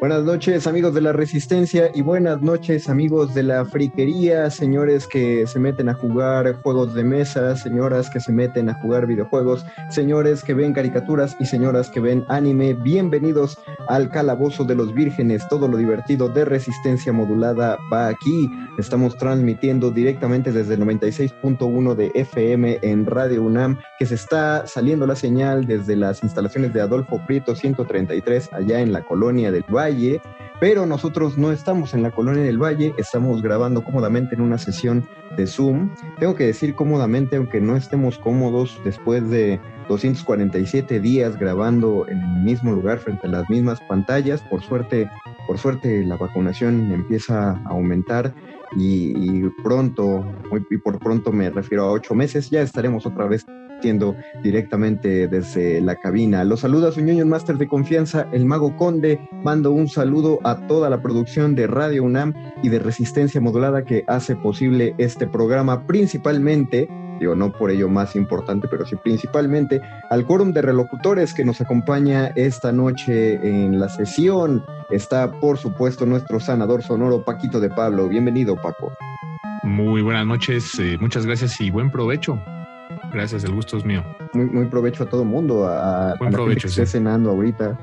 Buenas noches amigos de la Resistencia y buenas noches amigos de la friquería, señores que se meten a jugar juegos de mesa, señoras que se meten a jugar videojuegos, señores que ven caricaturas y señoras que ven anime. Bienvenidos al Calabozo de los Vírgenes, todo lo divertido de Resistencia Modulada va aquí. Estamos transmitiendo directamente desde el 96.1 de FM en Radio UNAM, que se está saliendo la señal desde las instalaciones de Adolfo Prieto 133 allá en la colonia del Valle pero nosotros no estamos en la colonia del Valle, estamos grabando cómodamente en una sesión de Zoom. Tengo que decir cómodamente, aunque no estemos cómodos después de 247 días grabando en el mismo lugar frente a las mismas pantallas, por suerte, por suerte la vacunación empieza a aumentar y, pronto, y por pronto me refiero a ocho meses, ya estaremos otra vez directamente desde la cabina. Los saluda su ñoño máster de confianza, el Mago Conde. Mando un saludo a toda la producción de Radio UNAM y de Resistencia Modulada que hace posible este programa, principalmente digo, no por ello más importante, pero sí principalmente al quórum de relocutores que nos acompaña esta noche en la sesión. Está, por supuesto, nuestro sanador sonoro Paquito de Pablo. Bienvenido, Paco. Muy buenas noches, eh, muchas gracias y buen provecho. Gracias, el gusto es mío. Muy, muy provecho a todo mundo, a, Buen provecho, que esté cenando ahorita.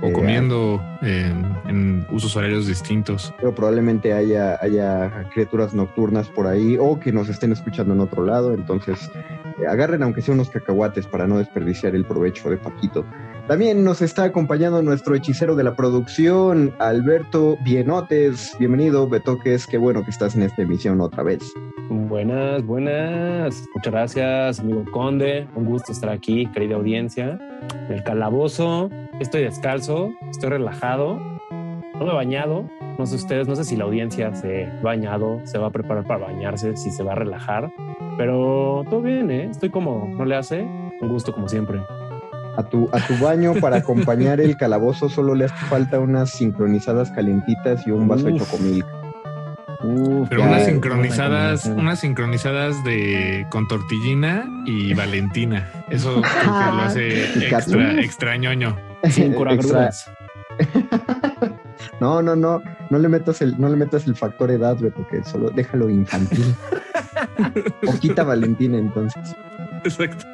O eh, comiendo en, usos horarios distintos. Pero probablemente haya, haya criaturas nocturnas por ahí o que nos estén escuchando en otro lado. Entonces, eh, agarren aunque sea unos cacahuates para no desperdiciar el provecho de Paquito. También nos está acompañando nuestro hechicero de la producción, Alberto Bienotes. Bienvenido, Betoques. Qué bueno que estás en esta emisión otra vez. Buenas, buenas. Muchas gracias, amigo Conde. Un gusto estar aquí, querida audiencia. En el calabozo, estoy descalzo, estoy relajado. No me he bañado. No sé ustedes, no sé si la audiencia se ha bañado, se va a preparar para bañarse, si se va a relajar. Pero todo bien, ¿eh? Estoy como, no le hace. Un gusto como siempre a tu, a tu baño para acompañar el calabozo solo le hace falta unas sincronizadas calentitas y un vaso de chocomilk. Pero unas sincronizadas, unas sincronizadas de con tortillina y Valentina. Eso lo hace extra, extrañoño. Sin No, no, no, no le metas el, no le metas el factor edad, porque solo déjalo infantil. Poquita Valentina entonces. Exacto.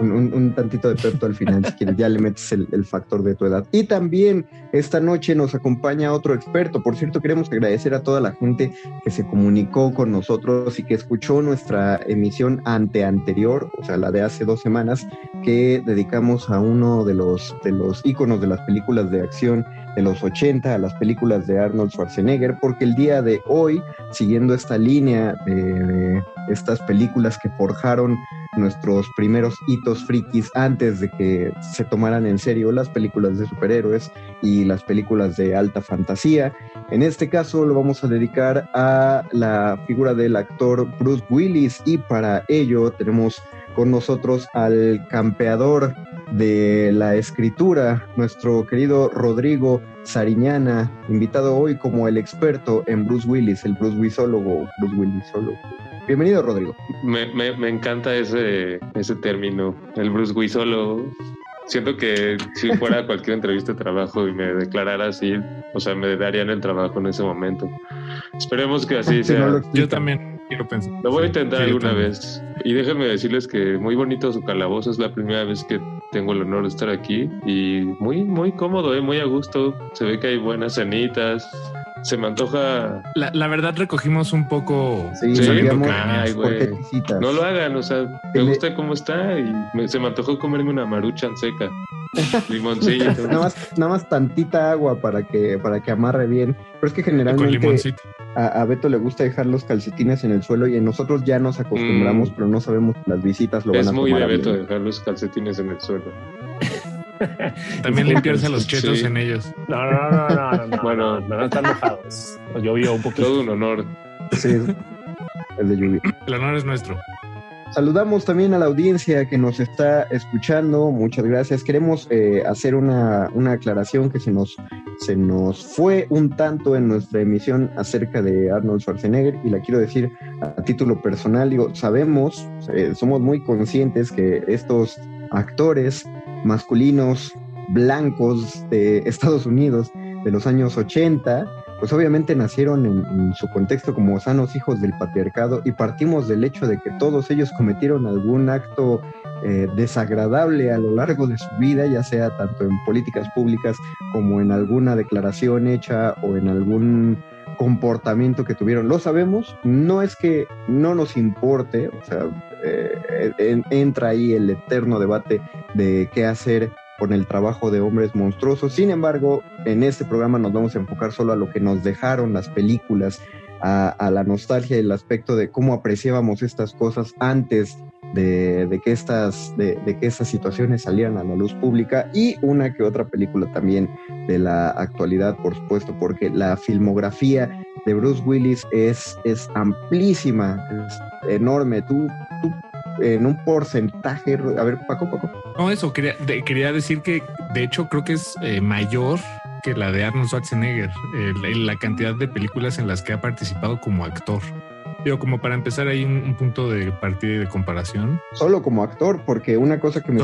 Un tantito de perto al final, si quieres, ya le metes el, factor de tu edad. Y también esta noche nos acompaña otro experto. Por cierto, queremos agradecer a toda la gente que se comunicó con nosotros y que escuchó nuestra emisión ante anterior, o sea, la de hace dos semanas, que dedicamos a uno de los, de los de las películas de acción de los 80 a las películas de Arnold Schwarzenegger, porque el día de hoy, siguiendo esta línea de, estas películas que forjaron nuestros primeros hitos frikis antes de que se tomaran en serio las películas de superhéroes y las películas de alta fantasía. En este caso lo vamos a dedicar a la figura del actor Bruce Willis y para ello tenemos con nosotros al campeador de la escritura, nuestro querido Rodrigo Sariñana, invitado hoy como el experto en Bruce Willis, el Bruce Willisólogo, Bruce Willisólogo. Bienvenido, Rodrigo. Me, me, encanta ese, ese término, el Bruce Willisólogo. Siento que si fuera cualquier entrevista de trabajo y me declarara así, o sea, me darían el trabajo en ese momento. Esperemos que así sea. Yo también quiero pensar. Lo voy a intentar alguna vez. Y déjenme decirles que muy bonito su calabozo. Es la primera vez que tengo el honor de estar aquí. Y muy, muy cómodo, ¿eh? muy a gusto. Se ve que hay buenas cenitas. Se me antoja. La, verdad, recogimos un poco. Sí, Ay, güey. No lo hagan, o sea, me gusta cómo está y se me antojó comerme una maruchan seca. Limoncillo. nada, más, nada más tantita agua para que, para que amarre bien. Pero es que generalmente a, Beto le gusta dejar los calcetines en el suelo y nosotros ya nos acostumbramos, mm. pero no sabemos que las visitas lo van a tomar. Es muy de Beto dejar los calcetines en el suelo. También limpiarse los chetos en ellos. No, no, no, no, no, bueno, no, están mojados. Llovió un poquito. Todo un honor. Sí, el de lluvia. El honor es nuestro. Saludamos también a la audiencia que nos está escuchando. Muchas gracias. Queremos eh, hacer una, una, aclaración que se nos, se nos fue un tanto en nuestra emisión acerca de Arnold Schwarzenegger y la quiero decir a título personal. Digo, sabemos, eh, somos muy conscientes que estos actores masculinos blancos de Estados Unidos de los años 80 pues obviamente nacieron en, su contexto como sanos hijos del patriarcado y partimos del hecho de que todos ellos cometieron algún acto eh, desagradable a lo largo de su vida, ya sea tanto en políticas públicas como en alguna declaración hecha o en algún comportamiento que tuvieron. Lo sabemos, no es que no nos importe, o sea, eh, entra ahí el eterno debate de qué hacer con el trabajo de hombres monstruosos. Sin embargo, en este programa nos vamos a enfocar solo a lo que nos dejaron las películas, a, la nostalgia y el aspecto de cómo apreciábamos estas cosas antes de, que estas, de, que estas situaciones salieran a la luz pública y una que otra película también de la actualidad, por supuesto, porque la filmografía de Bruce Willis es, es amplísima, es enorme. Tú, tú en un porcentaje. A ver, Paco, Paco. No, eso, quería, quería decir que de hecho creo que es eh, mayor que la de Arnold Schwarzenegger, en la cantidad de películas en las que ha participado como actor. Digo, como para empezar ahí un, punto de partida y de comparación. Solo como actor, porque una cosa que me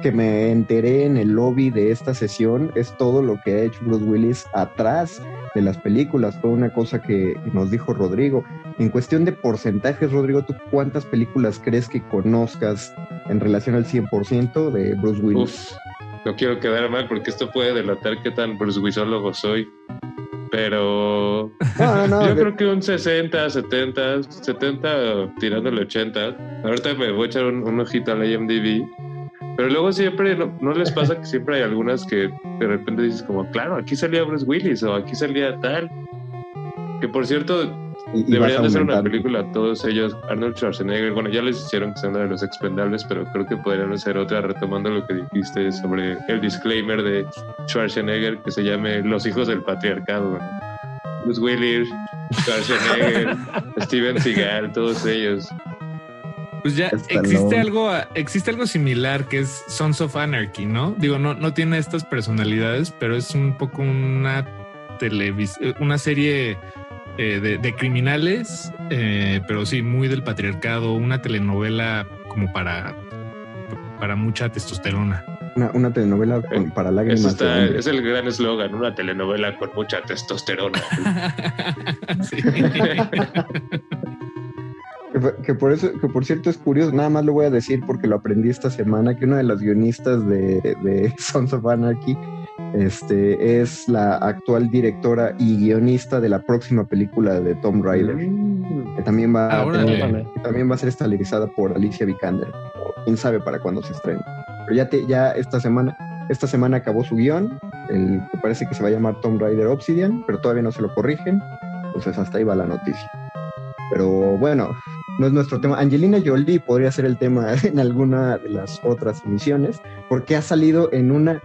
que me enteré en el lobby de esta sesión es todo lo que ha hecho Bruce Willis atrás de las películas. Fue una cosa que nos dijo Rodrigo. En cuestión de porcentajes, Rodrigo, ¿tú cuántas películas crees que conozcas en relación al 100% de Bruce Willis? no quiero quedar mal porque esto puede delatar qué tan Bruce Willisólogo soy. Pero yo creo que un 60, 70, 70 tirándole 80. Ahorita me voy a echar un, ojito al IMDb. Pero luego siempre, no, les pasa que siempre hay algunas que de repente dices como, claro, aquí salía Bruce Willis o aquí salía tal. Que por cierto, deberían de ser una película todos ellos. Arnold Schwarzenegger, bueno, ya les hicieron que sea una de los expendables, pero creo que podrían hacer otra retomando lo que dijiste sobre el disclaimer de Schwarzenegger que se llame Los hijos del patriarcado. Bruce Willis, Schwarzenegger, Steven Seagal, todos ellos. Pues ya existe algo, existe algo similar que es Sons of Anarchy, ¿no? Digo, no, no tiene estas personalidades, pero es un poco una televisión, una serie eh, de, criminales, eh, pero sí, muy del patriarcado, una telenovela como para, para mucha testosterona. Una, telenovela eh, para lágrimas. es el gran eslogan, una telenovela con mucha testosterona. que, por eso, que por cierto es curioso, nada más lo voy a decir porque lo aprendí esta semana, que una de las guionistas de, de Sons of Anarchy este, es la actual directora y guionista de la próxima película de Tom Rider, mm. que también va, a ah, también va a ser estabilizada por Alicia Vikander. Quién sabe para cuándo se estrena. Pero ya, te, ya esta semana, esta semana acabó su guion el que parece que se va a llamar Tomb Raider Obsidian, pero todavía no se lo corrigen. Entonces hasta ahí va la noticia. Pero bueno, no es nuestro tema. Angelina Jolie podría ser el tema en alguna de las otras emisiones, porque ha salido en una,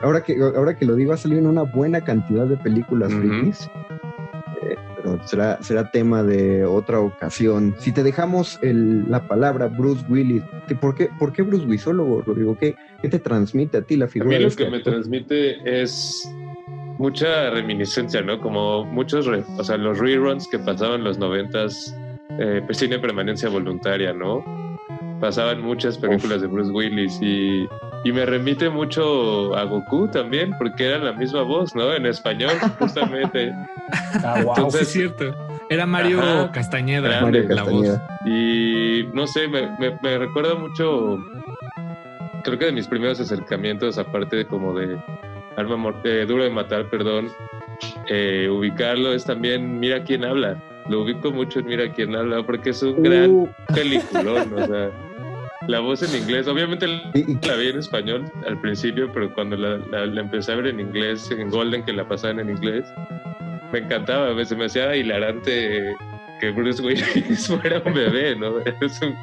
ahora que, ahora que lo digo, ha salido en una buena cantidad de películas eh, pero será, será tema de otra ocasión. Si te dejamos la palabra Bruce Willis, ¿por qué, ¿por qué Bruce Willisólogo, Rodrigo? ¿Qué, ¿Qué te transmite a ti la figura? A mí lo este que me transmite es mucha reminiscencia, ¿no? Como muchos, o sea, los reruns que pasaban en los noventas, eh, pues tiene permanencia voluntaria, ¿no? Pasaban muchas películas de Bruce Willis y, y, me remite mucho a Goku también, porque era la misma voz, ¿no? En español, justamente. ah, wow, Entonces, es cierto. Era Mario Castañeda, la voz. Y no sé, me, me, me recuerda mucho creo que de mis primeros acercamientos, aparte de como de Arma eh, Duro de Matar, perdón, eh, ubicarlo es también Mira quién habla. Lo ubico mucho en Mira quién habla porque es un gran uh. peliculón, o sea, la voz en inglés, obviamente la vi en español al principio, pero cuando la, la, empecé a ver en inglés, en Golden, que la pasaban en inglés, me encantaba, se me hacía hilarante que Bruce Willis fuera un bebé, ¿no? Es un,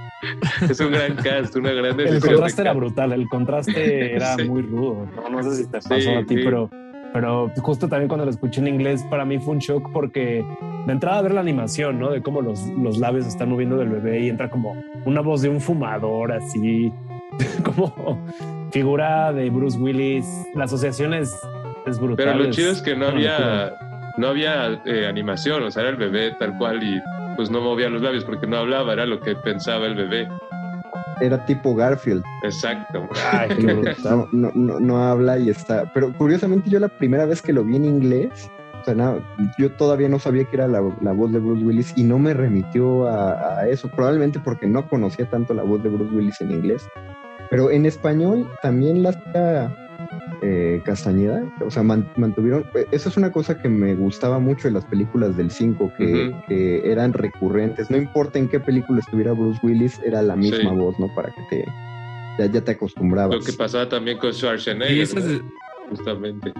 es un gran cast, una gran El contraste era brutal, el contraste era muy rudo. No, sé si te pasó a ti, pero, pero justo también cuando lo escuché en inglés, para mí fue un shock porque de entrada a ver la animación, ¿no? De cómo los, los labios están moviendo del bebé y entra como una voz de un fumador, así, como figura de Bruce Willis. La asociación es, es brutal. Pero lo chido es que no había no había eh, animación, o sea, era el bebé tal cual y pues no movía los labios porque no hablaba, era lo que pensaba el bebé. Era tipo Garfield. Exacto. no, no, no, habla y está. Pero curiosamente yo la primera vez que lo vi en inglés, o sea, yo todavía no sabía que era la, voz de Bruce Willis y no me remitió a, a, eso, probablemente porque no conocía tanto la voz de Bruce Willis en inglés. Pero en español también la eh, Castañeda, o sea, mantuvieron, eh, eso es una cosa que me gustaba mucho de las películas del 5, que, eran recurrentes, no importa en qué película estuviera Bruce Willis, era la misma voz, ¿no? Para que te, ya, te acostumbrabas. Lo que pasaba también con Schwarzenegger, justamente.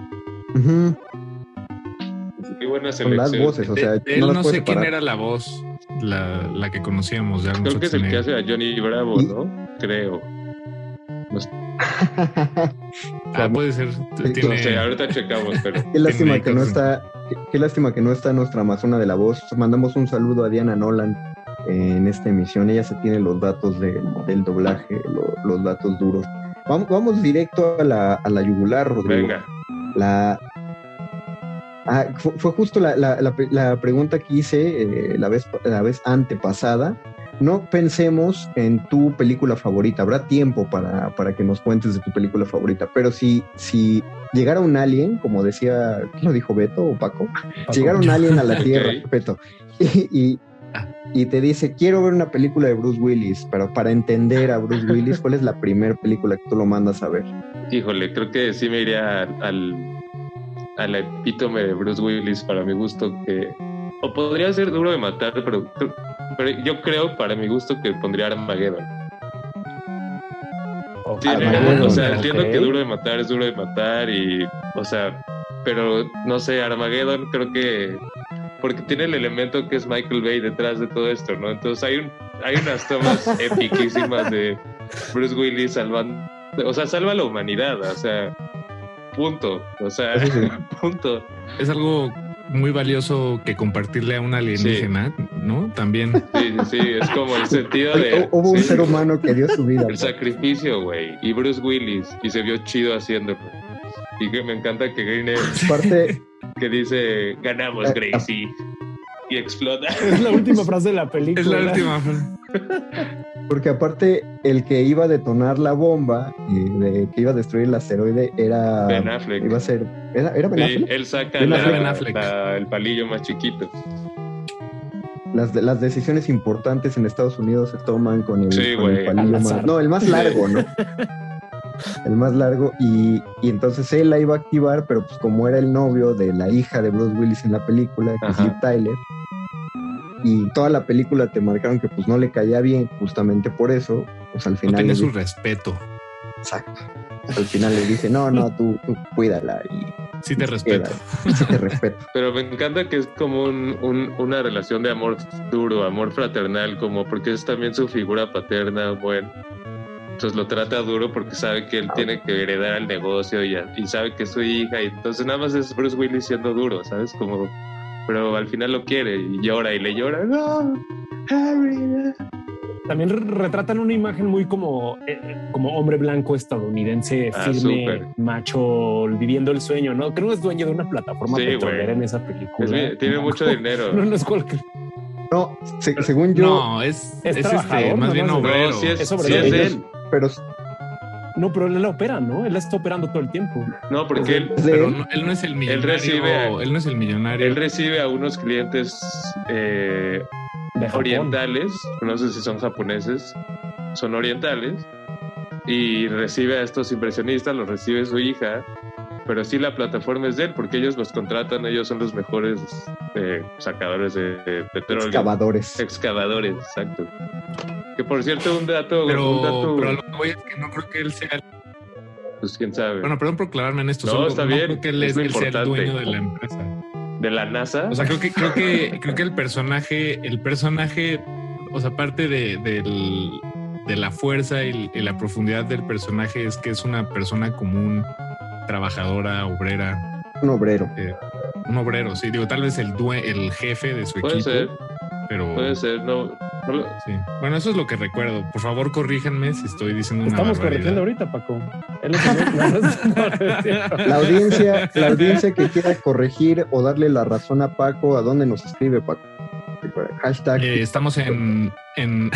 Qué buena selección. las voces, o sea, él no, sé quién era la voz, la, la que conocíamos. Creo que es el que hace a Johnny Bravo, ¿no? Creo. ah, puede ser. Tiene... ahorita checamos, pero. Qué lástima que no está. Qué, lástima que no está nuestra Amazona de la voz. Mandamos un saludo a Diana Nolan en esta emisión. Ella se tiene los datos del doblaje, los datos duros. Vamos, vamos directo a la, a la yugular, Rodrigo. Venga. La, ah, fue, justo la, la, la, pregunta que hice eh, la, vez, la vez antepasada no pensemos en tu película favorita. Habrá tiempo para, para, que nos cuentes de tu película favorita. Pero si, si llegara un alien, como decía, ¿qué lo dijo Beto o Paco? Si llegara un alien a la Tierra, Beto, y, y, te dice, quiero ver una película de Bruce Willis, pero para entender a Bruce Willis, ¿cuál es la primera película que tú lo mandas a ver? Híjole, creo que sí me iría al, al epítome de Bruce Willis para mi gusto, que o podría ser duro de matar, pero, pero yo creo, para mi gusto, que pondría Armageddon. o sea, entiendo que duro de matar es duro de matar y, o sea, pero no sé, Armageddon creo que porque tiene el elemento que es Michael Bay detrás de todo esto, ¿no? Entonces hay un hay unas tomas epiquísimas de Bruce Willis salvando, o sea, salva a la humanidad, o sea, punto, o sea, punto. Es algo muy valioso que compartirle a un alienígena, ¿no? También. Sí, sí, es como el sentido de. Hubo un ser humano que dio su vida. El sacrificio, güey. Y Bruce Willis, y se vio chido haciéndolo. Y que me encanta que Green Parte... que dice, ganamos, eh, Gracie. Y explota. Es la última frase de la película. Es la última frase. Porque aparte, el que iba a detonar la bomba, y de, que iba a destruir el asteroide, era. Ben Affleck. Iba a ser. ¿Era, era Ben Affleck? él saca el palillo más chiquito. Las, las decisiones importantes en Estados Unidos se toman con el, palillo más. No, el más largo, ¿no? el más largo. Y, y, entonces él la iba a activar, pero pues como era el novio de la hija de Bruce Willis en la película, que es Tyler y toda la película te marcaron que pues no le caía bien justamente por eso, pues al final... No tiene su respeto. Exacto. al final le dice, no, no, tú, tú cuídala y Sí te respeto. Sí te respeto. Pero me encanta que es como un, una relación de amor duro, amor fraternal, como porque es también su figura paterna, bueno. Entonces lo trata duro porque sabe que él tiene que heredar el negocio y, y sabe que es su hija. Y entonces nada más es Bruce Willis siendo duro, ¿sabes? Como, pero al final lo quiere y llora y le llora. No, Harry, también retratan una imagen muy como, eh, como hombre blanco estadounidense, ah, firme, macho, viviendo el sueño, ¿no? Creo que es dueño de una plataforma sí, petrolera en esa película. tiene mucho dinero. no, no es cualquier. No, según yo. No, es, es, es este, más bien obrero. sí es, es, él. Pero no, pero él la opera, ¿no? Él la está operando todo el tiempo. No, porque él, pero él no es el millonario. Él recibe, él no es el millonario. Él recibe a unos clientes eh, orientales, no sé si son japoneses, son orientales, y recibe a estos impresionistas, los recibe su hija, pero sí la plataforma es de él, porque ellos los contratan, ellos son los mejores eh, sacadores de, petróleo. Excavadores. Excavadores, exacto. Que por cierto, un dato. Pero, un dato, pero lo que voy es que no creo que él sea. Pues quién sabe. Bueno, perdón por aclararme en esto. No, solo, está bien. creo que él es, el dueño de la empresa de la NASA. O sea, creo que, creo que, creo que el personaje, el personaje, o sea, parte de, de la fuerza y, la profundidad del personaje es que es una persona común, trabajadora, obrera. Un obrero. Eh, un obrero, sí. Digo, tal vez el, el jefe de su Puede equipo. Ser. Pero. Puede ser, no. Sí. Bueno, eso es lo que recuerdo. Por favor, corríjanme si estoy diciendo una Estamos corrigiendo ahorita, Paco. la audiencia, la audiencia que quiera corregir o darle la razón a Paco, ¿a dónde nos escribe, Paco? Hashtag. Eh, estamos en, en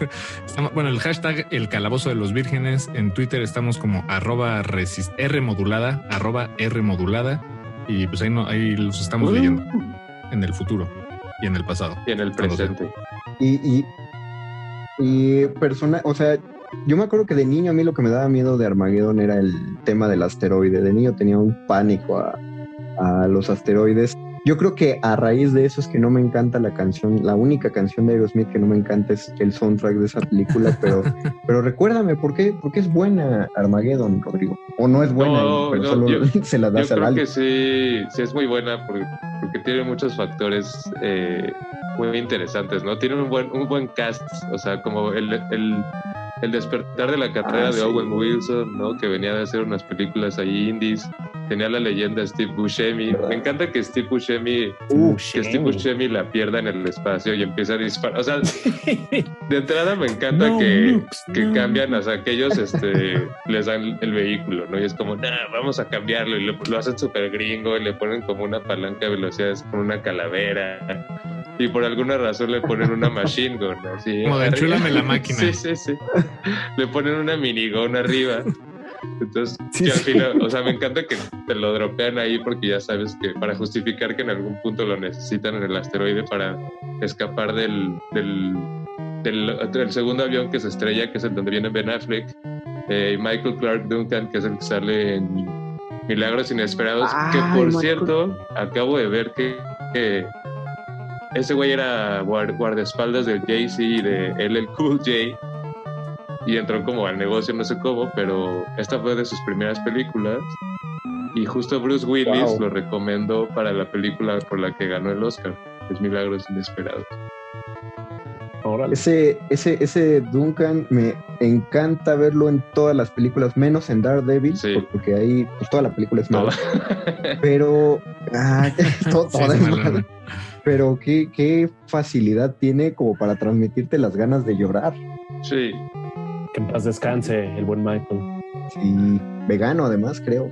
bueno, el hashtag el calabozo de los vírgenes. En Twitter estamos como arroba R modulada, arroba R modulada. Y pues ahí, no, ahí los estamos uh. leyendo en el futuro y en el pasado. Y en el presente. Y, y, y persona, o sea, yo me acuerdo que de niño a mí lo que me daba miedo de Armageddon era el tema del asteroide. De niño tenía un pánico a, a los asteroides. Yo creo que a raíz de eso es que no me encanta la canción, la única canción de Aerosmith que no me encanta es el soundtrack de esa película, pero, pero recuérdame, ¿por qué, ¿por qué es buena Armageddon, Rodrigo? ¿O no es buena? pero solo se la das yo creo que sí, sí es muy buena porque, porque tiene muchos factores eh, muy interesantes, ¿no? Tiene un buen, un buen cast, o sea, como el, el, el despertar de la carrera ah, de Owen Wilson, ¿no? Que venía de hacer unas películas ahí indies tenía la leyenda Steve Buscemi. Me encanta que Steve Buscemi, que Steve Buscemi la pierda en el espacio y empieza a disparar. O sea, de entrada me encanta que, que cambian, o sea, que ellos este, les dan el vehículo, ¿no? Y es como, nah, vamos a cambiarlo. Y lo, hacen súper gringo y le ponen como una palanca de velocidades con una calavera. Y por alguna razón le ponen una machine gun, así. Como de la máquina. Sí, sí, sí. Le ponen una minigun arriba. Entonces, al final, o sea, me encanta que te lo dropean ahí porque ya sabes que para justificar que en algún punto lo necesitan en el asteroide para escapar del, del, del, segundo avión que se estrella, que es el donde viene Ben Affleck, eh, y Michael Clark Duncan, que es el que sale en Milagros Inesperados, que por cierto, acabo de ver que, ese güey era guardaespaldas del Jay-Z y de LL Cool J y entró como al negocio, no sé cómo, pero esta fue de sus primeras películas. Y justo Bruce Willis lo recomendó para la película por la que ganó el Oscar, es Milagros Inesperados. Ese, ese, ese Duncan me encanta verlo en todas las películas, menos en Daredevil, porque ahí pues, toda la película es mala. Pero ah, todo, es Pero qué, qué facilidad tiene como para transmitirte las ganas de llorar. Sí, que en paz descanse el buen Michael. Sí, vegano además, creo.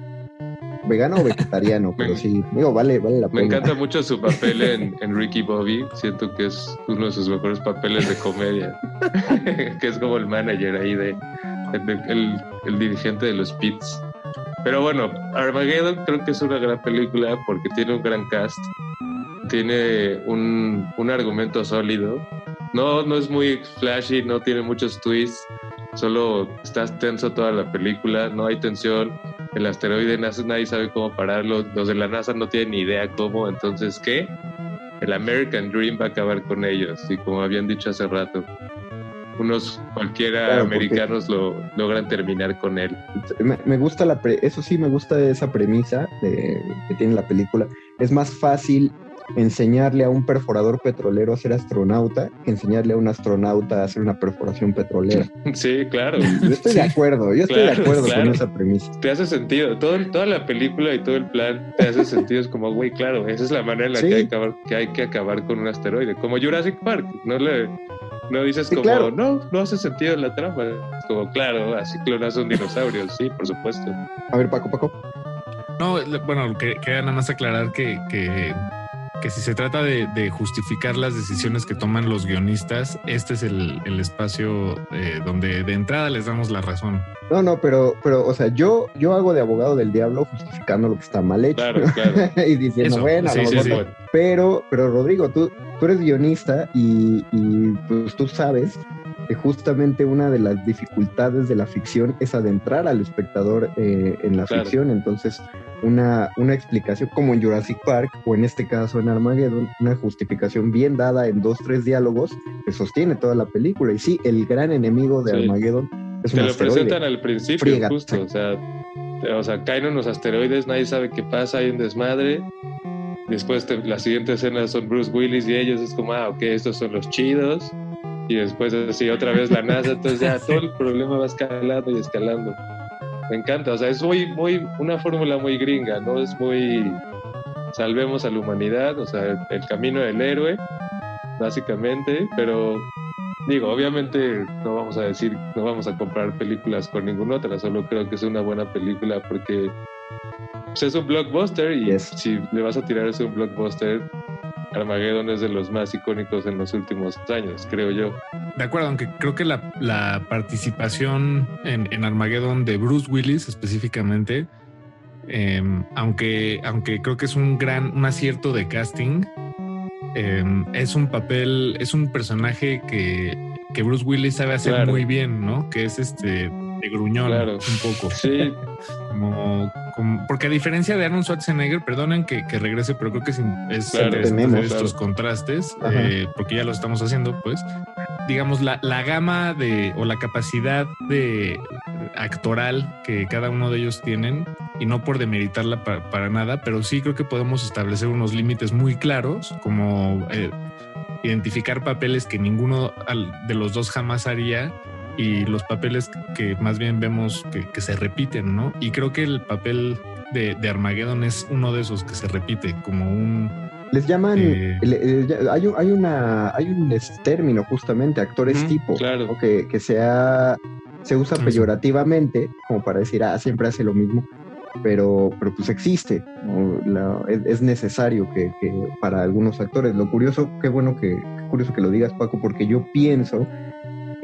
Vegano o vegetariano, pero sí, digo, vale, vale la pena. Me encanta mucho su papel en, Ricky Bobby. Siento que es uno de sus mejores papeles de comedia. que es como el manager ahí de, el, dirigente de los Pits. Pero bueno, Armageddon creo que es una gran película porque tiene un gran cast. Tiene un, un argumento sólido. No, no es muy flashy, no tiene muchos twists solo estás tenso toda la película, no hay tensión, el asteroide nadie sabe cómo pararlo, los de la NASA no tienen ni idea cómo, entonces ¿qué? El American Dream va a acabar con ellos, y como habían dicho hace rato. unos cualquiera americanos lo logran terminar con él. Me, gusta la eso sí me gusta esa premisa de, que tiene la película. Es más fácil enseñarle a un perforador petrolero a ser astronauta que enseñarle a un astronauta a hacer una perforación petrolera. Sí, claro. Yo estoy de acuerdo, yo estoy de acuerdo con esa premisa. Te hace sentido, todo, toda la película y todo el plan te hace sentido, es como, güey, claro, esa es la manera en la que, hay que, acabar, que hay que acabar con un asteroide, como Jurassic Park, no le... No dices como, no, no hace sentido la trama. Es como, claro, así clonas un dinosaurio, sí, por supuesto. A ver, Paco, Paco. No, bueno, quería nada más aclarar que, que que si se trata de, justificar las decisiones que toman los guionistas, este es el, espacio eh, donde de entrada les damos la razón. No, no, pero, pero, o sea, yo, yo hago de abogado del diablo justificando lo que está mal hecho. Claro, claro. y diciendo, bueno, pero, pero Rodrigo, tú, tú eres guionista y, y pues tú sabes que justamente una de las dificultades de la ficción es adentrar al espectador eh, en la ficción. Entonces, una, una explicación como en Jurassic Park o en este caso en Armageddon, una justificación bien dada en dos, tres diálogos que sostiene toda la película. Y sí, el gran enemigo de Armageddon es un Te lo presentan al principio, justo. O sea, o sea, caen unos asteroides, nadie sabe qué pasa, hay un desmadre. Después la siguiente escena son Bruce Willis y ellos, es como, ah, ok, estos son los chidos y después así otra vez la NASA, entonces ya todo el problema va escalando y escalando. Me encanta, o sea, es muy, muy, una fórmula muy gringa, ¿no? Es muy, salvemos a la humanidad, o sea, el, camino del héroe, básicamente, pero digo, obviamente no vamos a decir, no vamos a comprar películas con ninguna otra, solo creo que es una buena película porque pues, es un blockbuster y si le vas a tirar es un blockbuster, Armageddon es de los más icónicos en los últimos años, creo yo. De acuerdo, aunque creo que la, participación en, Armageddon de Bruce Willis específicamente, em, aunque, aunque creo que es un gran, un acierto de casting, em, es un papel, es un personaje que, que Bruce Willis sabe hacer muy bien, ¿no? Que es este de gruñón un poco. Sí. porque a diferencia de Arnold Schwarzenegger, perdonen que, regrese, pero creo que es, es interesante estos contrastes, eh, porque ya lo estamos haciendo, pues. Digamos, la, la gama de o la capacidad de actoral que cada uno de ellos tienen, y no por demeritarla para, nada, pero sí creo que podemos establecer unos límites muy claros, como eh, identificar papeles que ninguno de los dos jamás haría y los papeles que más bien vemos que, se repiten, ¿no? Y creo que el papel de, de, Armageddon es uno de esos que se repite como un... Les llaman, eh, hay, hay, una, hay un término justamente, actores tipo, claro. que, que se, se usa peyorativamente como para decir, ah, siempre hace lo mismo, pero, pero pues existe, es, necesario que, que, para algunos actores. Lo curioso, qué bueno que, qué curioso que lo digas Paco, porque yo pienso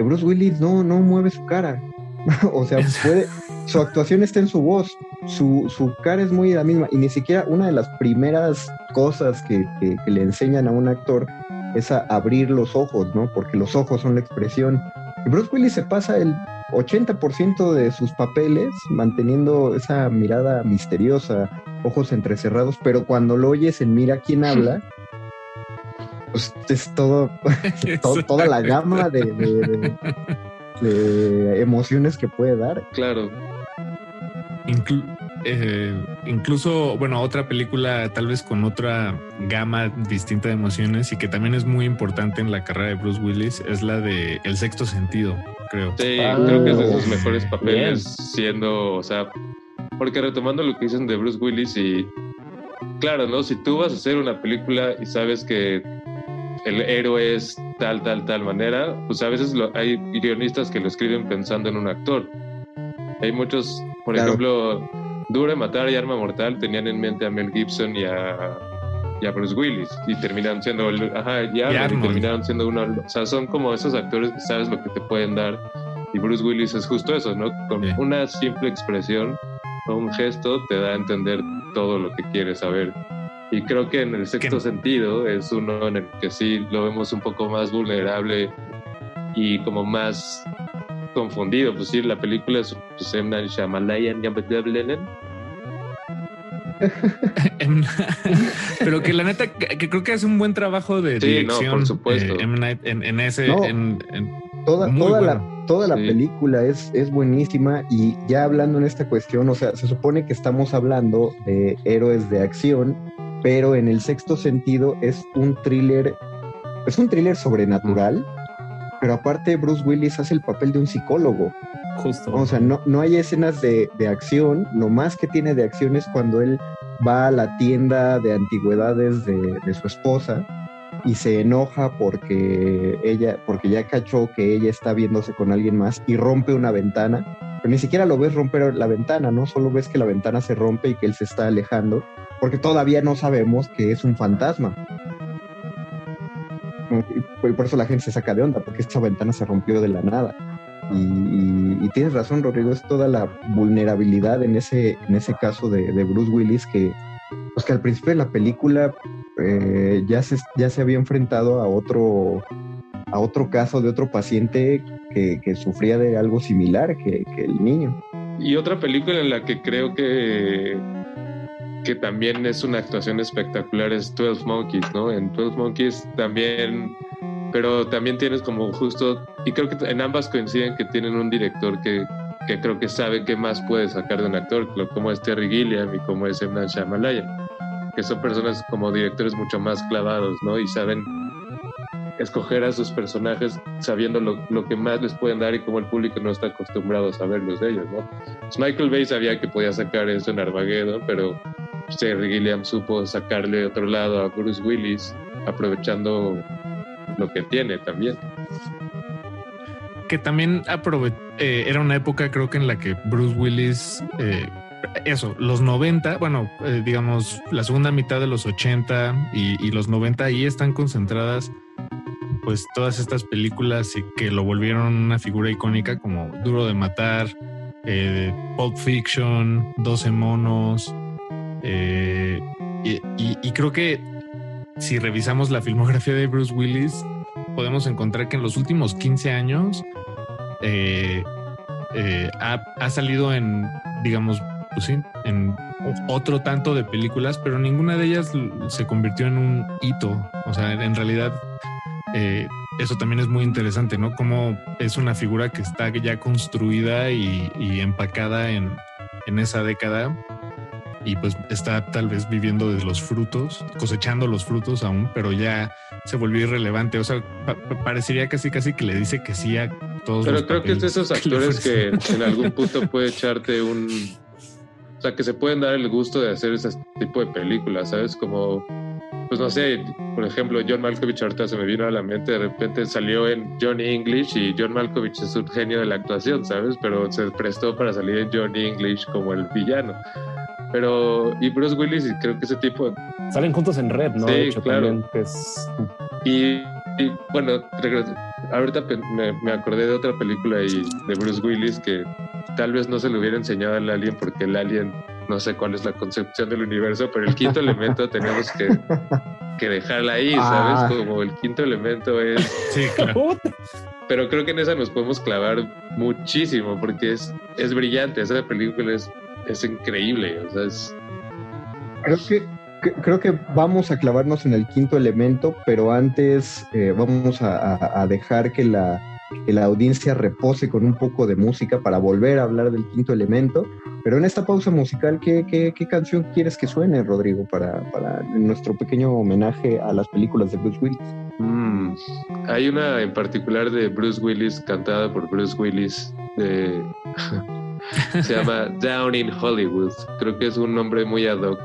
Bruce Willis no, no mueve su cara. o sea, puede, su actuación está en su voz, su, su, cara es muy la misma y ni siquiera una de las primeras cosas que, que, le enseñan a un actor es a abrir los ojos, ¿no? Porque los ojos son la expresión. Y Bruce Willis se pasa el 80% de sus papeles manteniendo esa mirada misteriosa, ojos entrecerrados, pero cuando lo oyes en Mira quién habla, pues es todo, toda la gama de, emociones que puede dar. Claro. Eh, incluso, bueno, otra película tal vez con otra gama distinta de emociones y que también es muy importante en la carrera de Bruce Willis es la de El sexto sentido, creo. Sí, creo que es de sus ah, mejores papeles siendo, o sea, porque retomando lo que dicen de Bruce Willis y claro, ¿no? Si tú vas a hacer una película y sabes que el héroe es tal, tal, tal manera, pues a veces hay guionistas que lo escriben pensando en un actor. Hay muchos, por ejemplo, Dure, Matar y Arma Mortal tenían en mente a Mel Gibson y a, Bruce Willis y terminaron siendo, ajá, y, terminaron siendo uno, o sea, son como esos actores que sabes lo que te pueden dar y Bruce Willis es justo eso, ¿no? Con una simple expresión o un gesto te da a entender todo lo que quieres saber. Y creo que en el sexto sentido es uno en el que sí lo vemos un poco más vulnerable y como más confundido. Pues sí, la película es pues, M. Night Shyamalan Pero que la neta, que creo que hace un buen trabajo de dirección. No, por supuesto. Eh, en, ese. Toda, toda la, toda la película es, es buenísima y ya hablando en esta cuestión, o sea, se supone que estamos hablando de héroes de acción, pero en el sexto sentido es un thriller, es un thriller sobrenatural, pero aparte Bruce Willis hace el papel de un psicólogo. Justo. O sea, no, no hay escenas de, de acción, lo más que tiene de acción es cuando él va a la tienda de antigüedades de, de su esposa y se enoja porque ella, porque ya cachó que ella está viéndose con alguien más y rompe una ventana. Pero ni siquiera lo ves romper la ventana, ¿no? Solo ves que la ventana se rompe y que él se está alejando, porque todavía no sabemos que es un fantasma. Y por eso la gente se saca de onda, porque esta ventana se rompió de la nada. Y, tienes razón, Rodrigo, es toda la vulnerabilidad en ese, en ese caso de, de Bruce Willis que, pues que al principio de la película eh, ya, se, ya se había enfrentado a otro, a otro caso de otro paciente que, sufría de algo similar que, el niño. Y otra película en la que creo que, que también es una actuación espectacular es 12 Monkeys, ¿no? En 12 Monkeys también, pero también tienes como justo, y creo que en ambas coinciden que tienen un director que, que creo que sabe qué más puede sacar de un actor, como es Terry Gilliam y como es Emma Shyamalan que son personas como directores mucho más clavados, ¿no? Y saben escoger a sus personajes sabiendo lo, lo, que más les pueden dar y como el público no está acostumbrado a saberlos de ellos, ¿no? Pues Michael Bay sabía que podía sacar eso en Armageddon, pero Terry Gilliam supo sacarle de otro lado a Bruce Willis, aprovechando lo que tiene también. Que también eh, era una época creo que en la que Bruce Willis eh, eso, los 90, bueno, eh, digamos, la segunda mitad de los 80 y, los 90 ahí están concentradas pues todas estas películas que lo volvieron una figura icónica como Duro de Matar, eh, Pulp Fiction, 12 monos. Eh, y, creo que si revisamos la filmografía de Bruce Willis, podemos encontrar que en los últimos 15 años ha, ha, salido en, digamos, pues en otro tanto de películas, pero ninguna de ellas se convirtió en un hito. O sea, en realidad eh, eso también es muy interesante, ¿no? Como es una figura que está ya construida y, empacada en, esa década y pues está tal vez viviendo de los frutos, cosechando los frutos aún, pero ya se volvió irrelevante. O sea, parecería casi casi que le dice que sí a todos. Pero creo que es de esos actores que en algún punto puede echarte un o sea, que se pueden dar el gusto de hacer ese tipo de películas, ¿sabes? Como, pues no sé, por ejemplo, John Malkovich ahorita se me vino a la mente, de repente salió en Johnny English y John Malkovich es un genio de la actuación, ¿sabes? Pero se prestó para salir en Johnny English como el villano. Pero, y Bruce Willis, y creo que ese tipo... Salen juntos en red, ¿no? Sí, claro. y, bueno, ahorita me, me, acordé de otra película de Bruce Willis que tal vez no se le hubiera enseñado al alien porque el alien no sé cuál es la concepción del universo, pero el quinto elemento tenemos que, que dejarla ahí, ¿sabes? Ah. Como el quinto elemento es... Sí, claro. Pero creo que en esa nos podemos clavar muchísimo porque es, es brillante, esa película es, es increíble, o sea, es... Creo que, creo que vamos a clavarnos en el quinto elemento, pero antes eh, vamos a dejar que la que la audiencia repose con un poco de música para volver a hablar del quinto elemento. Pero en esta pausa musical, ¿qué, qué, canción quieres que suene, Rodrigo, para, para, nuestro pequeño homenaje a las películas de Bruce Willis? Mm, hay una en particular de Bruce Willis, cantada por Bruce Willis, de... se llama Down in Hollywood. Creo que es un nombre muy ad hoc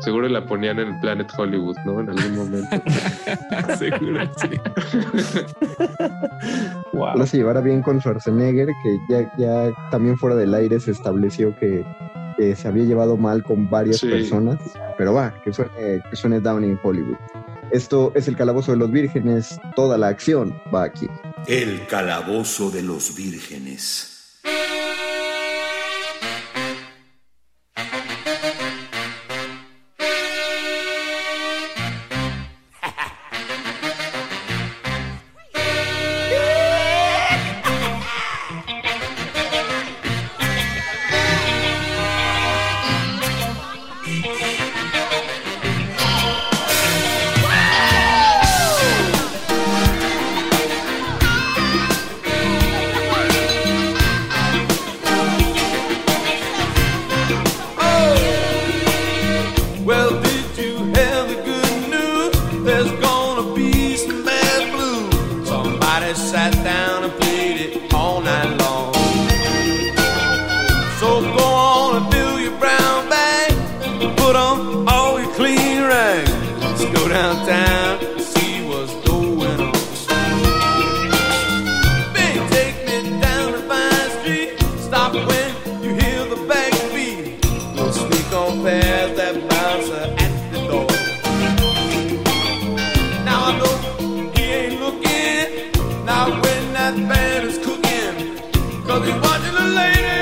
Seguro la ponían en el Planet Hollywood, ¿no? En algún momento. Seguro, sí. wow. se llevara bien con Schwarzenegger, que ya, ya también fuera del aire se estableció que, se había llevado mal con varias personas. Pero va, que suene, que suene Down in Hollywood. Esto es el Calabozo de los Vírgenes. Toda la acción va aquí. El Calabozo de los Vírgenes. that band is cooking. Cause we're watching the lady.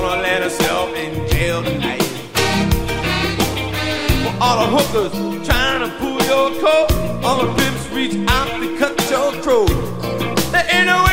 Trying to let herself in jail tonight. All the hookers tryna pull your coat, all the pimps reach out to cut your throat. There ain't no way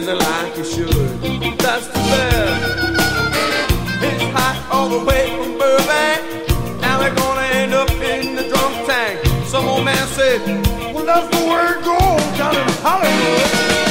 listen like he should. That's too bad. It's hot all the way from Burbank. Now they're gonna end up in the drunk tank. Some old man said, Well, that's the way it goes down in Hollywood.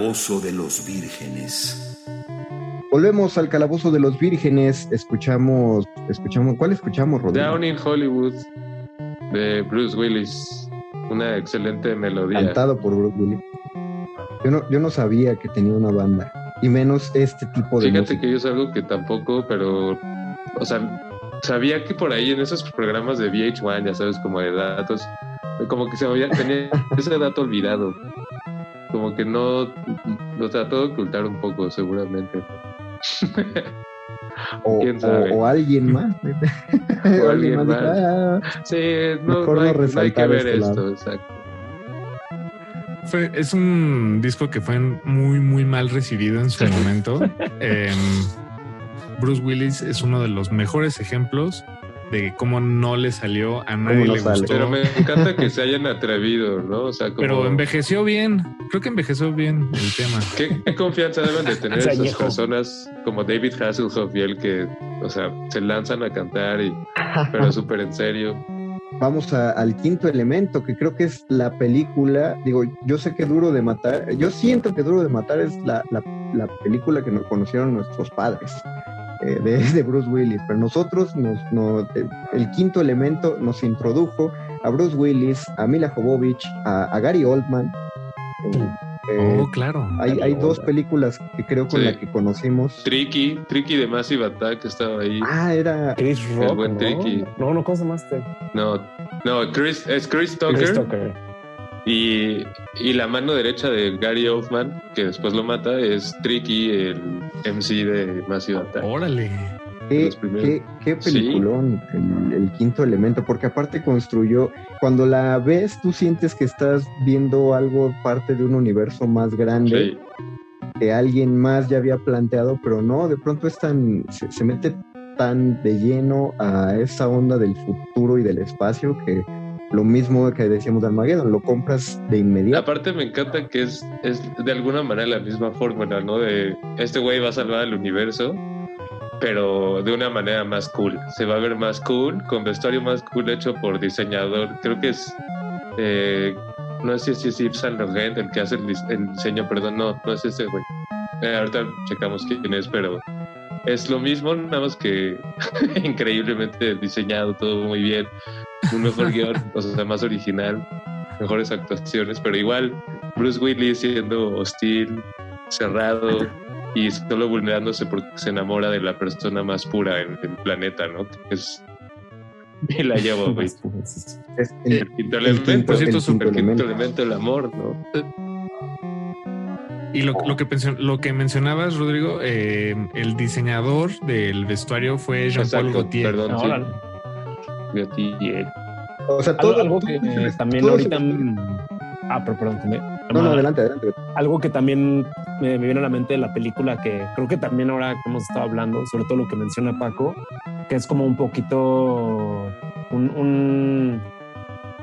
Calabozo de los vírgenes. Volvemos al calabozo de los vírgenes. Escuchamos, escuchamos, ¿cuál escuchamos, Rodrigo? Down in Hollywood de Bruce Willis. Una excelente melodía. Cantado por Bruce Willis. Yo no, yo no sabía que tenía una banda. Y menos este tipo de Fíjate música. que yo es algo que tampoco, pero, o sea, sabía que por ahí en esos programas de VH1, ya sabes, como de datos, como que se me había, tenía ese dato olvidado. Como que no, lo trató de ocultar un poco, seguramente. O, ¿Quién sabe? o- o alguien más. O alguien más. "Ah, Sí, no, hay, no hay que ver este esto, lado". exacto. Fue- es un disco que fue muy, muy mal recibido en su momento. Em, Bruce Willis es uno de los mejores ejemplos de cómo no le salió a nadie le gustó. Pero me encanta que se hayan atrevido, ¿no? O sea, Pero envejeció bien. Creo que envejeció bien el tema. ¿Qué, confianza deben de tener esas personas como David Hasselhoff y él que, o sea, se lanzan a cantar y pero súper en serio. Vamos al quinto elemento, que creo que es la película. Digo, yo sé que Duro de Matar, yo siento que Duro de Matar es la, la película que nos conocieron nuestros padres. Eh, de, Bruce Willis, pero nosotros, nos, eh, el quinto elemento nos introdujo a Bruce Willis, a Mila Jovovich, a, Gary Oldman. Eh, oh, claro. Hay, hay dos películas que creo con las que conocimos. Tricky, Tricky de Massive Attack estaba ahí. Ah, era Chris Rock. El buen ¿no? Tricky. No, no, ¿cómo se llamaste? No, no, Chris, es Chris Tucker. Chris Tucker. Y, y, la mano derecha de Gary Oldman, que después lo mata, es Tricky, el MC de Massive Attack. Órale. Qué, qué, peliculón el, quinto elemento, porque aparte construyó, cuando la ves, tú sientes que estás viendo algo parte de un universo más grande que alguien más ya había planteado, pero no, de pronto es tan, se mete tan de lleno a esa onda del futuro y del espacio que lo mismo que decíamos de Armageddon, lo compras de inmediato. Aparte me encanta que es, es de alguna manera la misma fórmula, ¿no? De este güey va a salvar el universo, pero de una manera más cool. Se va a ver más cool, con vestuario más cool hecho por diseñador. Creo que es... Eh, no sé si es Yves Saint Laurent el que hace el, diseño, perdón, no, no es ese güey. Eh, ahorita checamos quién es, pero es lo mismo, nada más que increíblemente diseñado, todo muy bien un mejor guion, o sea, más original, mejores actuaciones, pero igual Bruce Willis siendo hostil, cerrado y solo vulnerándose porque se enamora de la persona más pura en el planeta, ¿no? es y la llevo, güey. el, quinto elemento, el quinto elemento, el amor, ¿no? Y lo, lo, que, lo que mencionabas, Rodrigo, eh, el diseñador del vestuario fue Jean-Paul Gaultier. Perdón, Gaultier. O sea, todo algo que también ahorita. Ah, pero perdón. no, no, adelante, adelante. Algo que también me, viene a la mente de la película, que creo que también ahora que hemos estado hablando, sobre todo lo que menciona Paco, que es como un poquito un,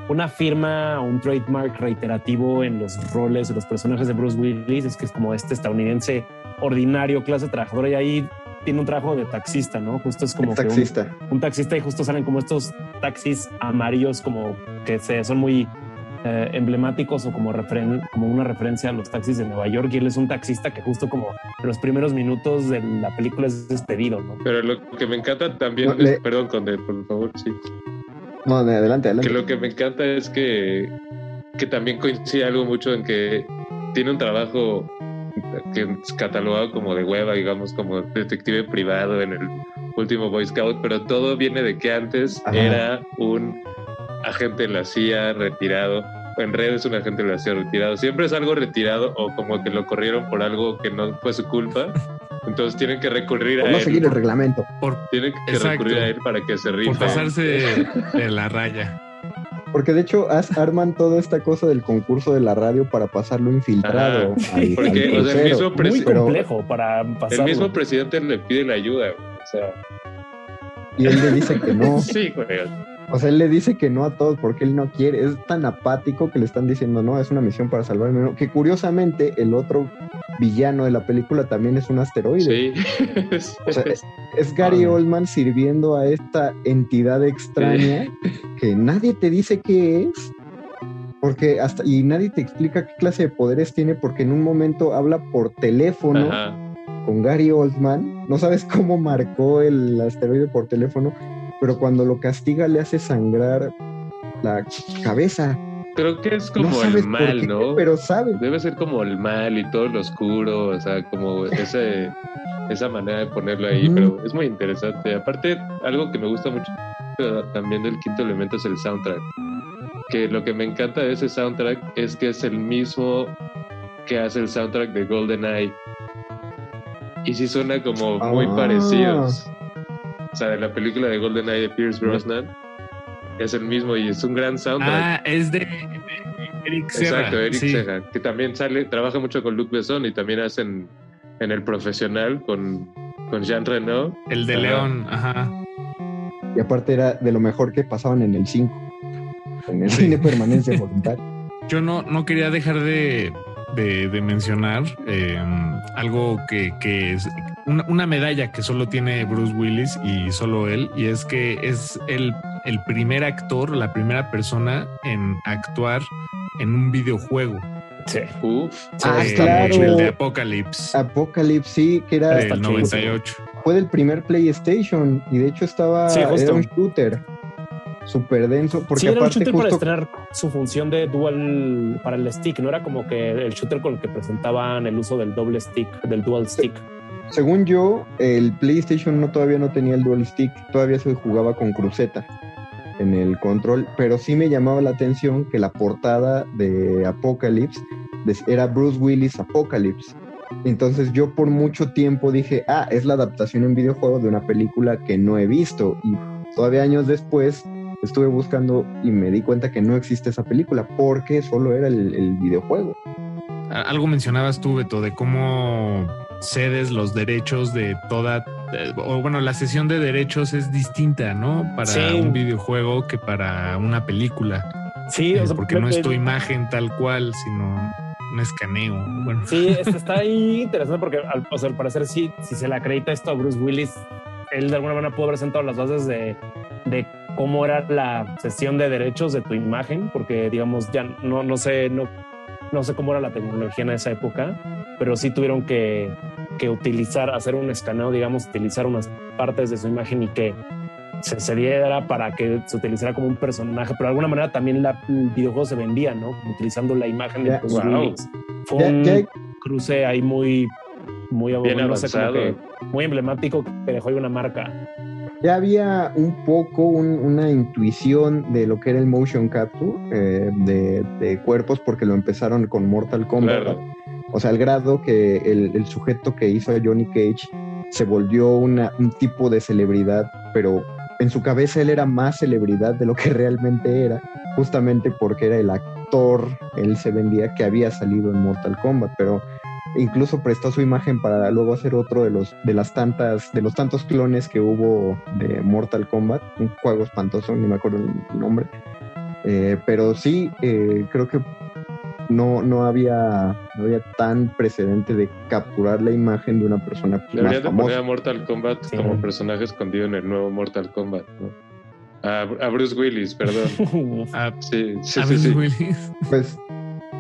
una firma, un trademark reiterativo en los roles de los personajes de Bruce Willis, es que es como este estadounidense ordinario, clase trabajadora, y ahí tiene un trabajo de taxista, ¿no? Justo es como taxista. un, taxista y justo salen como estos taxis amarillos como que se, son muy eh, emblemáticos o como, como una referencia a los taxis de Nueva York y él es un taxista que justo como en los primeros minutos de la película es despedido, ¿no? Pero lo que me encanta también es, perdón, Conde, por favor, sí. No, adelante, adelante. Que lo que me encanta es que, que también coincide algo mucho en que tiene un trabajo que es catalogado como de hueva, digamos, como detective privado en el último Boy Scout, pero todo viene de que antes era un agente de la CIA retirado, en redes un agente de la CIA retirado, siempre es algo retirado o como que lo corrieron por algo que no fue su culpa. Entonces tienen que recurrir a no él. seguir el reglamento. tienen que recurrir a él para que se rife. Por pasarse de la raya. Porque de hecho arman toda esta cosa del concurso de la radio para pasarlo infiltrado. porque el mismo Muy complejo para pasarlo. El mismo presidente le pide la ayuda, o sea. Y él le dice que no. sí, güey. O sea, él le dice que no a todos porque él no quiere. Es tan apático que le están diciendo, no, es una misión para salvarme. Que curiosamente, el otro villano de la película también es un asteroide. Sí. o sea, es, Gary Oldman sirviendo a esta entidad extraña que nadie te dice qué es. Porque hasta, y nadie te explica qué clase de poderes tiene, porque en un momento habla por teléfono con Gary Oldman. No sabes cómo marcó el asteroide por teléfono pero cuando lo castiga le hace sangrar la cabeza. Creo que es como el mal, ¿no? Pero sabe. Debe ser como el mal y todo lo oscuro, o sea, como ese, esa manera de ponerlo ahí, pero es muy interesante. Aparte, algo que me gusta mucho también del quinto elemento es el soundtrack. Que lo que me encanta de ese soundtrack es que es el mismo que hace el soundtrack de GoldenEye. Y sí suena como muy ah. parecidos. O sea, de la película de GoldenEye de Pierce Brosnan. Es el mismo y es un gran soundtrack. Ah, es de, Eric Serra. Exacto, Eric Serra, que también sale, trabaja mucho con Luc Besson y también hacen en El Profesional con, con Jean Reno. El de León, ajá. Y aparte era de lo mejor que pasaban en el 5, en el cine permanencia voluntaria. Yo no, no quería dejar de, de, mencionar em, algo que, que es una, una, medalla que solo tiene Bruce Willis y solo él, y es que es el, el primer actor, la primera persona en actuar en un videojuego. Sí. Uf. Ah, claro. El de Apocalypse. Apocalypse, sí, que era el 98. Fue del primer PlayStation y de hecho estaba era un shooter súper denso. Porque sí, era un shooter para estrenar su función de dual para el stick, no era como que el shooter con el que presentaban el uso del doble stick, del dual stick. Según yo, el PlayStation no todavía no tenía el dual stick, todavía se jugaba con cruceta en el control, pero sí me llamaba la atención que la portada de Apocalypse era Bruce Willis Apocalypse. Entonces yo por mucho tiempo dije, ah, es la adaptación en videojuego de una película que no he visto. Y todavía años después estuve buscando y me di cuenta que no existe esa película porque solo era el, el videojuego. Algo mencionabas tú, Beto, de cómo cedes los derechos de toda, o bueno, la sesión de derechos es distinta, ¿no? Para un videojuego que para una película. Sí, o sea, porque no es tu imagen tal cual, sino un escaneo. Bueno. Sí, está ahí interesante porque al, o sea, al parecer sí, si se le acredita esto a Bruce Willis, él de alguna manera pudo haber sentado las bases de, de cómo era la sesión de derechos de tu imagen, porque digamos, ya no, no sé, no no sé cómo era la tecnología en esa época, pero sí tuvieron que, que utilizar, hacer un escaneo, digamos, utilizar unas partes de su imagen y que se, se diera para que se utilizara como un personaje, pero de alguna manera también la, el videojuego se vendía, ¿no? utilizando la imagen de wow. Fue un cruce ahí muy, muy, Bien no sé, muy emblemático que dejó ahí una marca ya había un poco una intuición de lo que era el motion capture eh, de, cuerpos porque lo empezaron con Mortal Kombat. O sea, al grado que el, sujeto que hizo a Johnny Cage se volvió una, un tipo de celebridad, pero en su cabeza él era más celebridad de lo que realmente era, justamente porque era el actor, él se vendía que había salido en Mortal Kombat, pero incluso prestó su imagen para luego hacer otro de los de las tantas de los tantos clones que hubo de Mortal Kombat. Un juego espantoso ni me acuerdo el nombre. Eh, pero sí eh, creo que no, no había no había tan precedente de capturar la imagen de una persona Deberían de poner a Mortal Kombat como personaje escondido en el nuevo Mortal Kombat a, Bruce Willis perdón. Ah, sí, sí, sí, sí. Willis. pues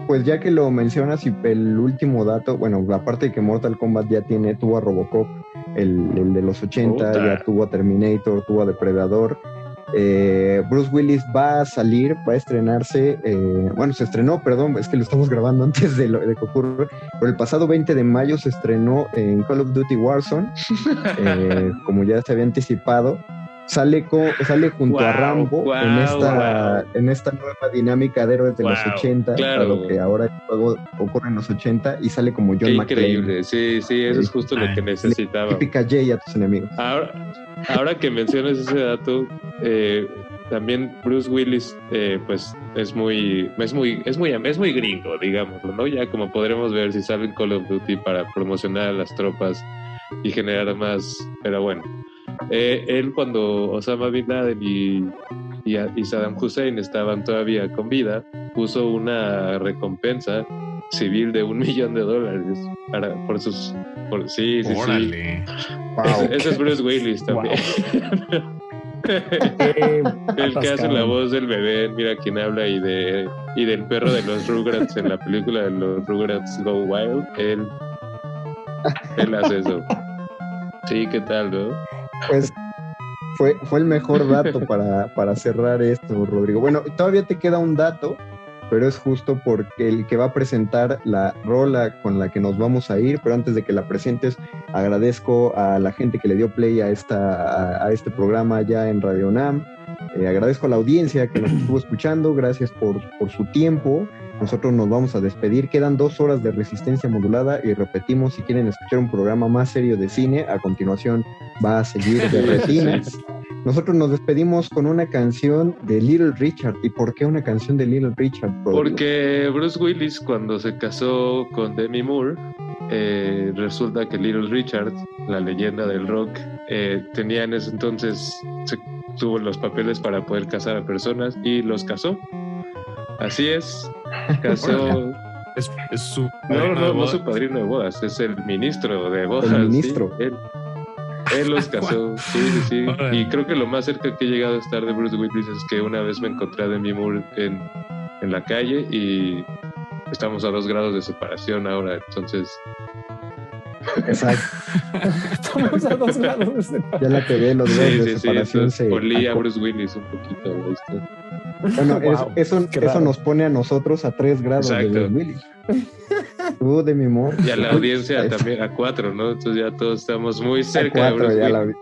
pues ya que lo mencionas y el último dato, bueno, aparte de que Mortal Kombat ya tiene, tuvo a Robocop, el, de los 80, ya tuvo a Terminator, tuvo a Depredador. Eh, Bruce Willis va a salir, va a estrenarse, eh, bueno, se estrenó, perdón, es que lo estamos grabando antes de, lo, de que ocurra, pero el pasado 20 de mayo se estrenó en Call of Duty Warzone, eh, como ya se había anticipado, sale, sale junto a Rambo en, esta, en esta nueva dinámica de héroes de los 80, claro. que ahora el juego ocurre en los 80 y sale como John McClane. Increíble, sí, sí, eso es justo lo que necesitaba. Típica Jay a tus enemigos. Ahora, ahora que mencionas ese dato, eh, también Bruce Willis, eh, pues es muy, es muy, es muy, es muy gringo, digámoslo, ¿no? Ya como podremos ver si sale en Call of Duty para promocionar a las tropas y generar más, pero bueno. Eh, él cuando Osama Bin Laden y, y, Saddam Hussein estaban todavía con vida, puso una recompensa civil de un millón de dólares para, por sus... Por, sí, sí, sí. Ese, es Bruce Willis también. el que hace la voz del bebé, mira quién habla, y de y del perro de los Rugrats en la película de los Rugrats Go Wild, él, él hace eso. Sí, ¿qué tal, no? Pues fue, fue el mejor dato para, para cerrar esto, Rodrigo. Bueno, todavía te queda un dato, pero es justo porque el que va a presentar la rola con la que nos vamos a ir, pero antes de que la presentes, agradezco a la gente que le dio play a, esta, a, este programa ya en Radio NAM. Eh, agradezco a la audiencia que nos estuvo escuchando, gracias por, por su tiempo. Nosotros nos vamos a despedir. Quedan dos horas de resistencia modulada y repetimos, si quieren escuchar un programa más serio de cine, a continuación va a seguir de retinas. Nosotros nos despedimos con una canción de Little Richard. ¿Y por qué una canción de Little Richard? Porque Bruce Willis cuando se casó con Demi Moore, eh, resulta que Little Richard, la leyenda del rock, eh, tenía en ese entonces, tuvo los papeles para poder casar a personas y los casó. Así es, casó. es, su no, no, no su padrino de bodas, es el ministro de bodas. El ministro. él, él, los casó, sí, sí, sí. Y creo que lo más cerca que he llegado a estar de Bruce Willis es que una vez me encontré a Demi Moore en, en la calle y estamos a dos grados de separación ahora, entonces Exacto. Estamos a dos grados de separación. Ya la pegué, los grados sí, de sí, separación sí, se. a Bruce Willis un poquito. Bueno, wow, eso, eso, nos pone a nosotros a tres grados Exacto. de Bruce Willis. Tú de mi amor. Y a la audiencia también a cuatro, ¿no? Entonces ya todos estamos muy cerca a cuatro, de Bruce ya Willis.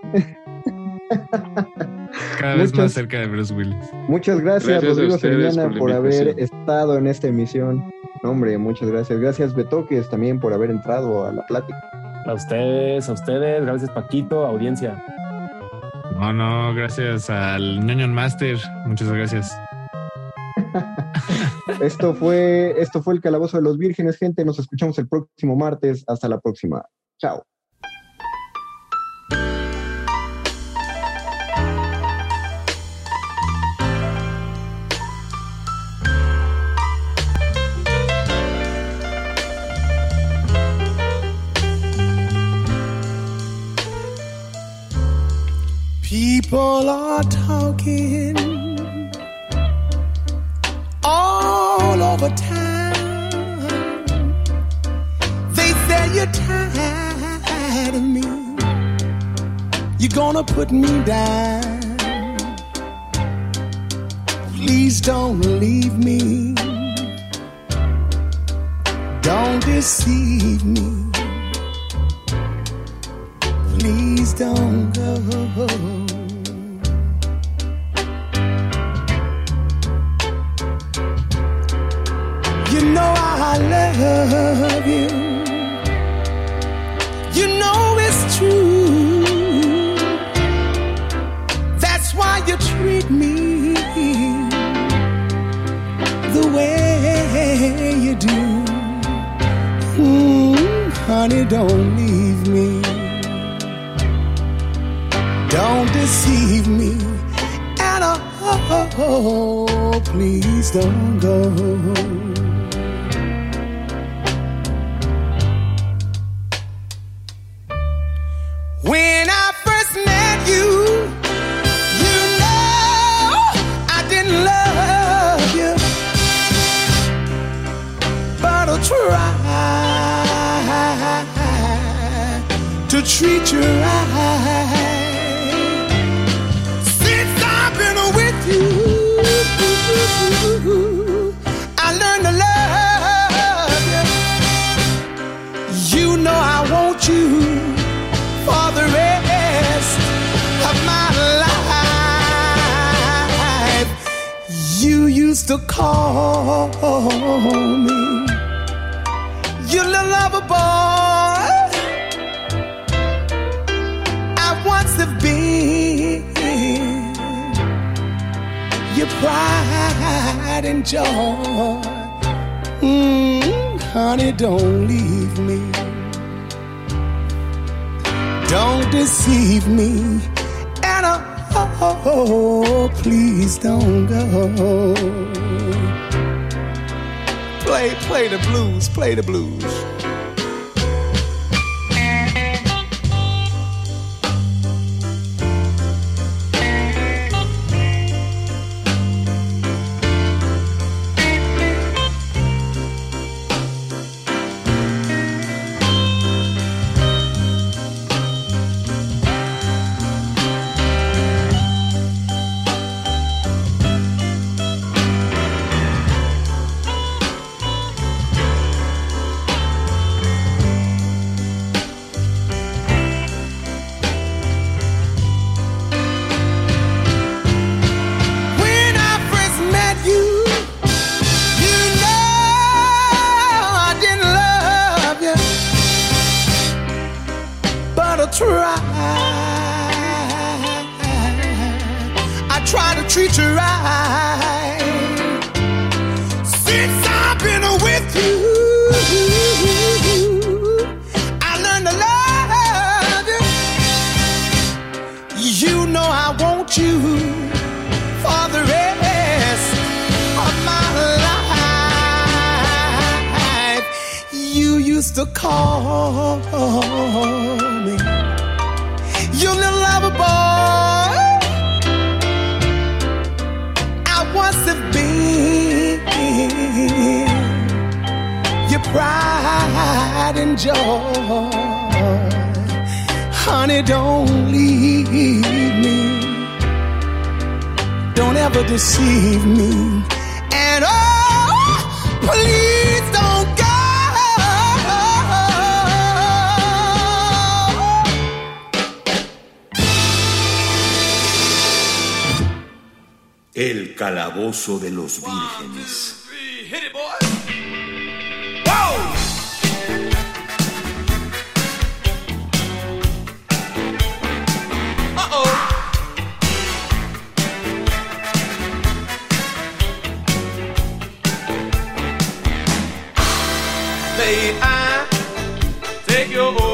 Cada vez muchas, más cerca de Bruce Willis. Muchas gracias, gracias Rodrigo Soriana, por, por haber estado en esta emisión. hombre, muchas gracias. Gracias, Betoques, también por haber entrado a la plática. A ustedes, a ustedes. Gracias, Paquito, audiencia. No, no, gracias al Ñoño Master. Muchas gracias. esto fue, esto fue el Calabozo de los Vírgenes, gente. Nos escuchamos el próximo martes. Hasta la próxima. Chao. People are talking over town. They say you're tired of me. You're gonna put me down. Please don't leave me. Don't deceive me. Please don't go. Honey, don't leave me. Don't deceive me. And oh, please don't go. Don't leave me. Don't deceive me. And oh oh, oh, oh, please don't go. Play, play the blues, play the blues. gozo de los vírgenes. May I take your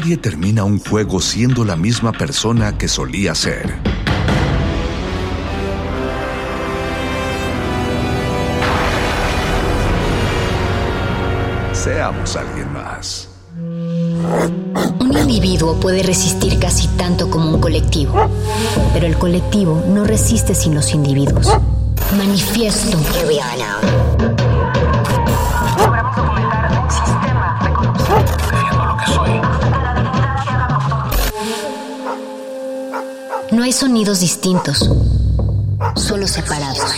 Nadie termina un juego siendo la misma persona que solía ser. Seamos alguien más. Un individuo puede resistir casi tanto como un colectivo, pero el colectivo no resiste sin los individuos. Manifiesto. hay sonidos distintos, solo separados.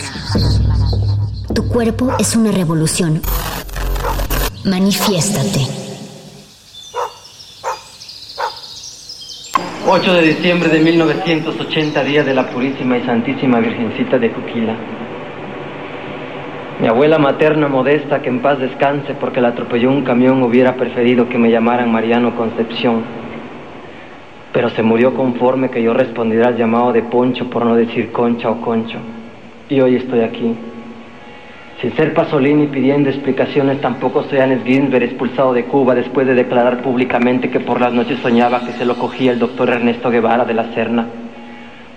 Tu cuerpo es una revolución. Manifiéstate. 8 de diciembre de 1980, día de la Purísima y Santísima Virgencita de Cuquila. Mi abuela materna modesta, que en paz descanse porque la atropelló un camión, hubiera preferido que me llamaran Mariano Concepción pero se murió conforme que yo respondiera al llamado de Poncho por no decir Concha o Concho. Y hoy estoy aquí. Sin ser Pasolini pidiendo explicaciones, tampoco soy Anes Ginsberg expulsado de Cuba después de declarar públicamente que por las noches soñaba que se lo cogía el doctor Ernesto Guevara de la Serna,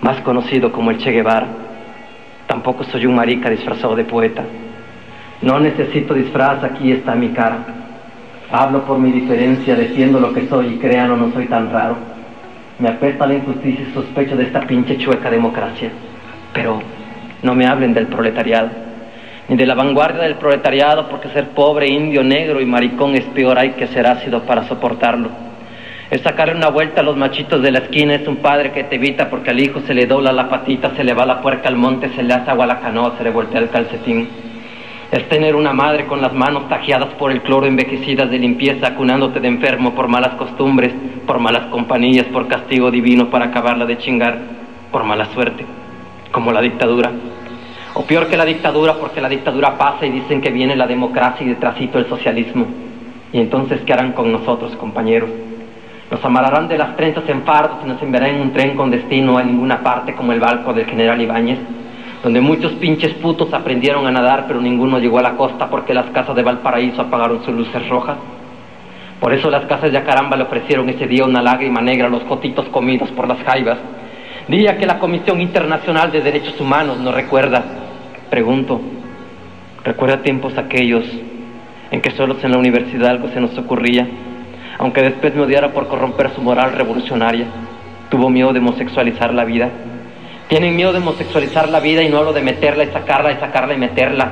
más conocido como el Che Guevara. Tampoco soy un marica disfrazado de poeta. No necesito disfraz, aquí está mi cara. Hablo por mi diferencia, defiendo lo que soy y créanlo, no soy tan raro. Me apesta la injusticia y sospecho de esta pinche chueca democracia. Pero no me hablen del proletariado ni de la vanguardia del proletariado, porque ser pobre, indio, negro y maricón es peor, hay que ser ácido para soportarlo. Es sacarle una vuelta a los machitos de la esquina, es un padre que te evita porque al hijo se le dobla la patita, se le va la puerca al monte, se le hace agua a la canoa, se le voltea el calcetín. Es tener una madre con las manos tajeadas por el cloro, envejecidas de limpieza, acunándote de enfermo por malas costumbres, por malas compañías, por castigo divino para acabarla de chingar, por mala suerte, como la dictadura. O peor que la dictadura, porque la dictadura pasa y dicen que viene la democracia y detrásito el socialismo. Y entonces, ¿qué harán con nosotros, compañeros? Nos amarrarán de las trenzas en fardos y nos enviarán en un tren con destino a ninguna parte como el barco del general Ibáñez, donde muchos pinches putos aprendieron a nadar, pero ninguno llegó a la costa porque las casas de Valparaíso apagaron sus luces rojas. Por eso las casas de Acaramba le ofrecieron ese día una lágrima negra a los cotitos comidos por las jaivas. Día que la Comisión Internacional de Derechos Humanos nos recuerda Pregunto, ¿recuerda tiempos aquellos en que solos en la universidad algo se nos ocurría? Aunque después me odiara por corromper su moral revolucionaria, tuvo miedo de homosexualizar la vida. Tienen miedo de homosexualizar la vida y no hablo de meterla y sacarla y sacarla y meterla.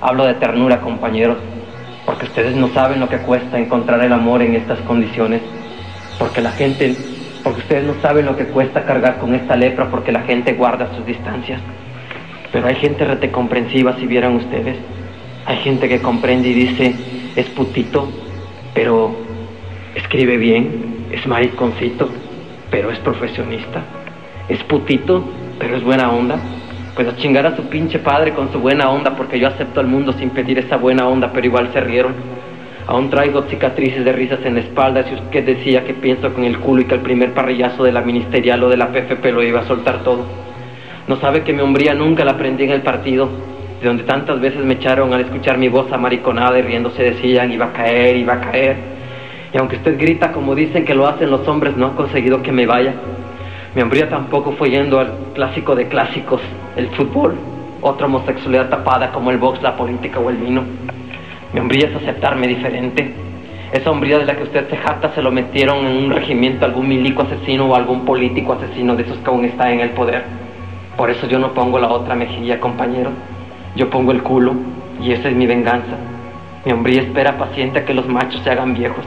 Hablo de ternura, compañeros, porque ustedes no saben lo que cuesta encontrar el amor en estas condiciones, porque la gente, porque ustedes no saben lo que cuesta cargar con esta lepra, porque la gente guarda sus distancias. Pero hay gente rete comprensiva, si vieran ustedes. Hay gente que comprende y dice, es putito, pero escribe bien, es mariconcito, pero es profesionista. Es putito, pero es buena onda. Pues a chingar a su pinche padre con su buena onda, porque yo acepto al mundo sin pedir esa buena onda, pero igual se rieron. Aún traigo cicatrices de risas en la espalda, si usted decía que pienso con el culo y que el primer parrillazo de la ministerial o de la PFP lo iba a soltar todo. No sabe que mi hombría nunca la aprendí en el partido, de donde tantas veces me echaron al escuchar mi voz amariconada y riéndose decían iba a caer, iba a caer. Y aunque usted grita como dicen que lo hacen los hombres, no ha conseguido que me vaya. Mi hombría tampoco fue yendo al clásico de clásicos, el fútbol, otra homosexualidad tapada como el box, la política o el vino. Mi hombría es aceptarme diferente. Esa hombría de la que usted se jacta se lo metieron en un regimiento algún milico asesino o algún político asesino de esos que aún está en el poder. Por eso yo no pongo la otra mejilla, compañero. Yo pongo el culo y esa es mi venganza. Mi hombría espera paciente a que los machos se hagan viejos.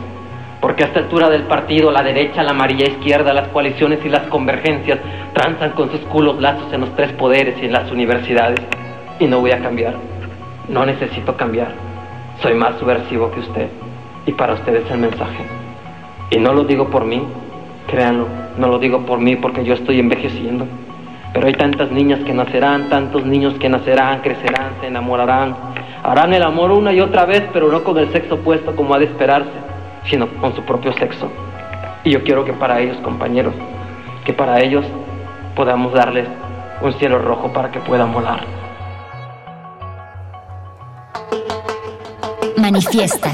Porque a esta altura del partido, la derecha, la amarilla izquierda, las coaliciones y las convergencias tranzan con sus culos lazos en los tres poderes y en las universidades. Y no voy a cambiar. No necesito cambiar. Soy más subversivo que usted. Y para usted es el mensaje. Y no lo digo por mí, créanlo, no lo digo por mí porque yo estoy envejeciendo. Pero hay tantas niñas que nacerán, tantos niños que nacerán, crecerán, se enamorarán, harán el amor una y otra vez, pero no con el sexo opuesto como ha de esperarse, sino con su propio sexo. Y yo quiero que para ellos, compañeros, que para ellos podamos darles un cielo rojo para que puedan volar. Manifiesta.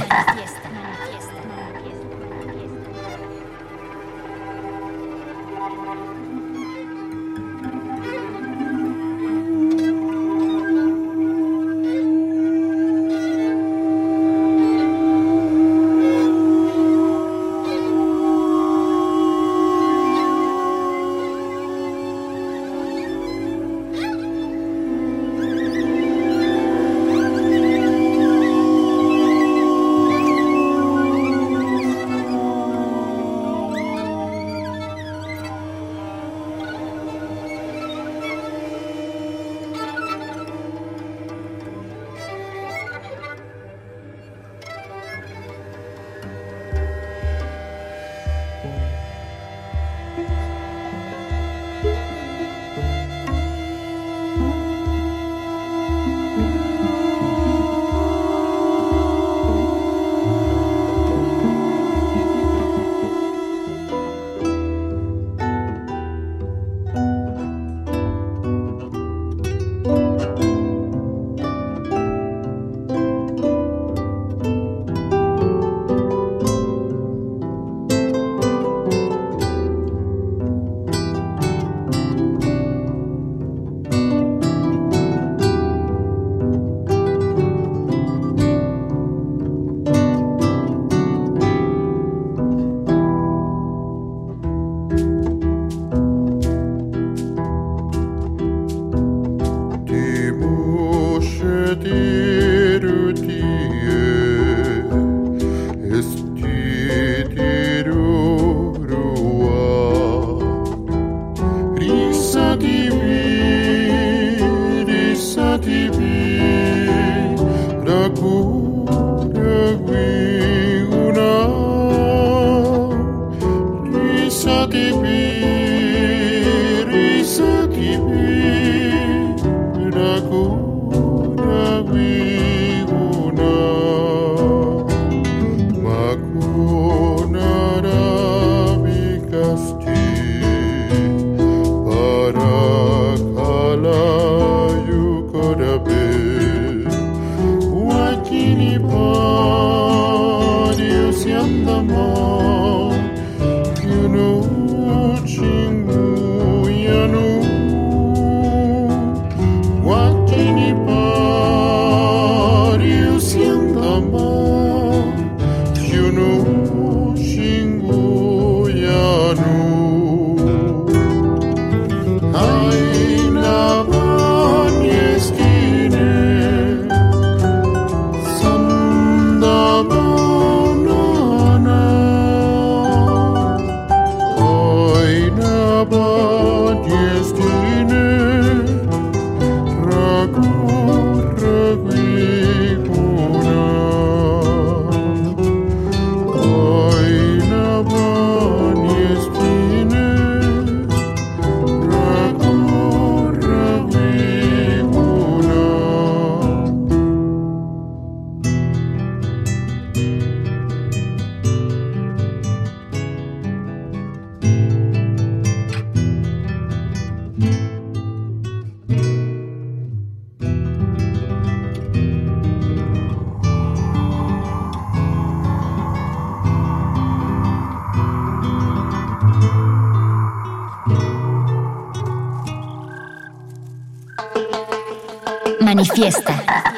mi fiesta.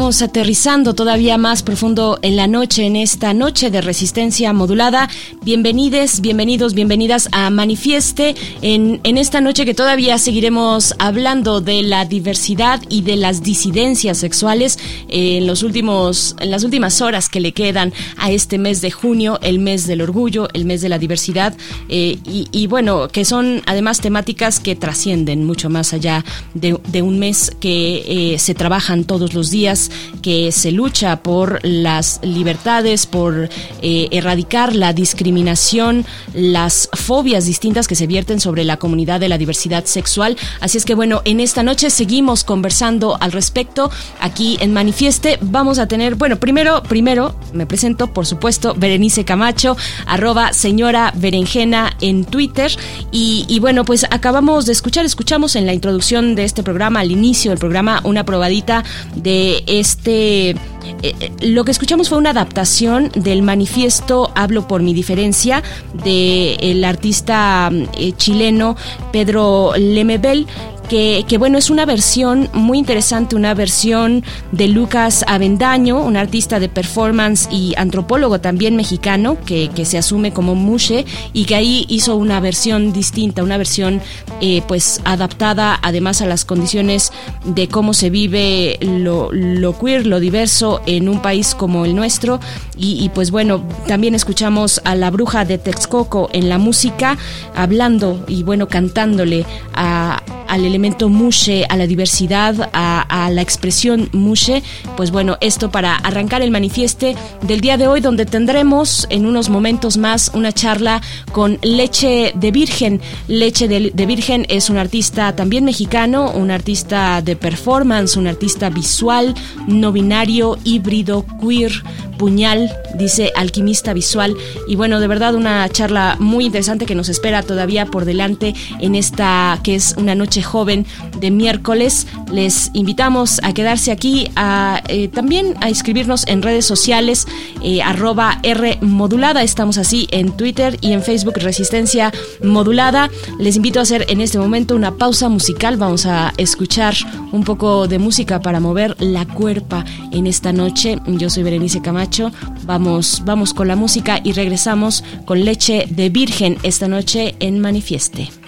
Vamos aterrizando todavía más profundo en la noche, en esta noche de resistencia modulada. Bienvenides, bienvenidos, bienvenidas a Manifieste en, en esta noche que todavía seguiremos hablando de la diversidad y de las disidencias sexuales en los últimos, en las últimas horas que le quedan a este mes de junio, el mes del orgullo, el mes de la diversidad eh, y, bueno, que son además temáticas que trascienden mucho más allá de, un mes que eh, se trabajan todos los días que se lucha por las libertades, por eh, erradicar la discriminación, las fobias distintas que se vierten sobre la comunidad de la diversidad sexual. Así es que bueno, en esta noche seguimos conversando al respecto aquí en Manifieste. Vamos a tener, bueno, primero, primero me presento, por supuesto, Berenice Camacho, arroba señora Berenjena en Twitter. Y, y bueno, pues acabamos de escuchar, escuchamos en la introducción de este programa, al inicio del programa, una probadita de este... Eh, eh, lo que escuchamos fue una adaptación del manifiesto Hablo por mi diferencia del artista eh, chileno Pedro Lemebel que, bueno, es una versión muy interesante, una versión de Lucas Avendaño, un artista de performance y antropólogo también mexicano, que, se asume como Mushe, y que ahí hizo una versión distinta, una versión eh, pues adaptada además a las condiciones de cómo se vive lo, queer, lo diverso en un país como el nuestro. Y, pues bueno, también escuchamos a la bruja de Texcoco en la música, hablando y bueno, cantándole al elemento mushe, a la diversidad, a, la expresión mushe, pues bueno, esto para arrancar el manifieste del día de hoy, donde tendremos en unos momentos más una charla con Leche de Virgen. Leche de, de Virgen es un artista también mexicano, un artista de performance, un artista visual, no binario, híbrido, queer, puñal, dice alquimista visual. Y bueno, de verdad una charla muy interesante que nos espera todavía por delante en esta que es una noche joven de miércoles. Les invitamos a quedarse aquí, eh, también a inscribirnos en redes sociales, eh, arroba R modulada. Estamos así en Twitter y en Facebook Resistencia Modulada. Les invito a hacer en este momento una pausa musical. Vamos a escuchar un poco de música para mover la cuerpa en esta noche. Yo soy Berenice Camacho. Vamos, vamos con la música y regresamos con leche de virgen esta noche en Manifieste.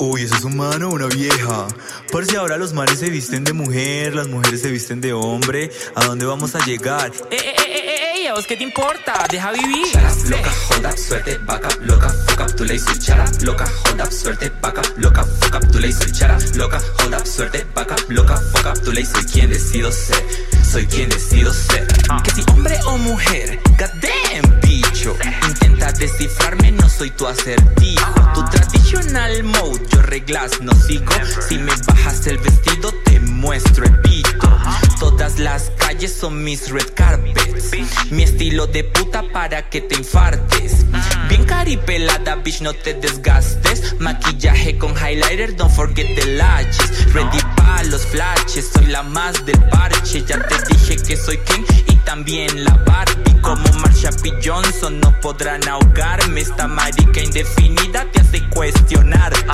Uy, eso es un mano o una vieja. Por si ahora los manes se visten de mujer, las mujeres se visten de hombre, ¿a dónde vamos a llegar? ¡Eh, eh, eh, eh! eh ¿A vos qué te importa? Deja vivir. loca, hold up, suerte, back up, loca, fuck up, tu ley soy chara. Loca, hold up, suerte, back up, loca, fuck up, tu ley soy chara. Loca, hold up, suerte, back up, loca, fuck up, tu ley soy quien decido ser. Soy quien decido ser. Que si hombre o mujer, goddamn, Intenta descifrarme, no soy tu acertijo. Tu traditional mode, yo reglas no sigo. Si me bajas el vestido, te muestro el pito. Todas las calles son mis red carpets. Mi estilo de puta para que te infartes. Bien caripelada, bitch, no te desgastes. Maquillaje con highlighter, don't forget the lashes. Ready pa' los flashes, soy la más del parche. Ya te dije que soy King y también la Barbie. Como Marsha P. Johnson, no podrán ahogarme. Esta marica indefinida te hace cuestionarte.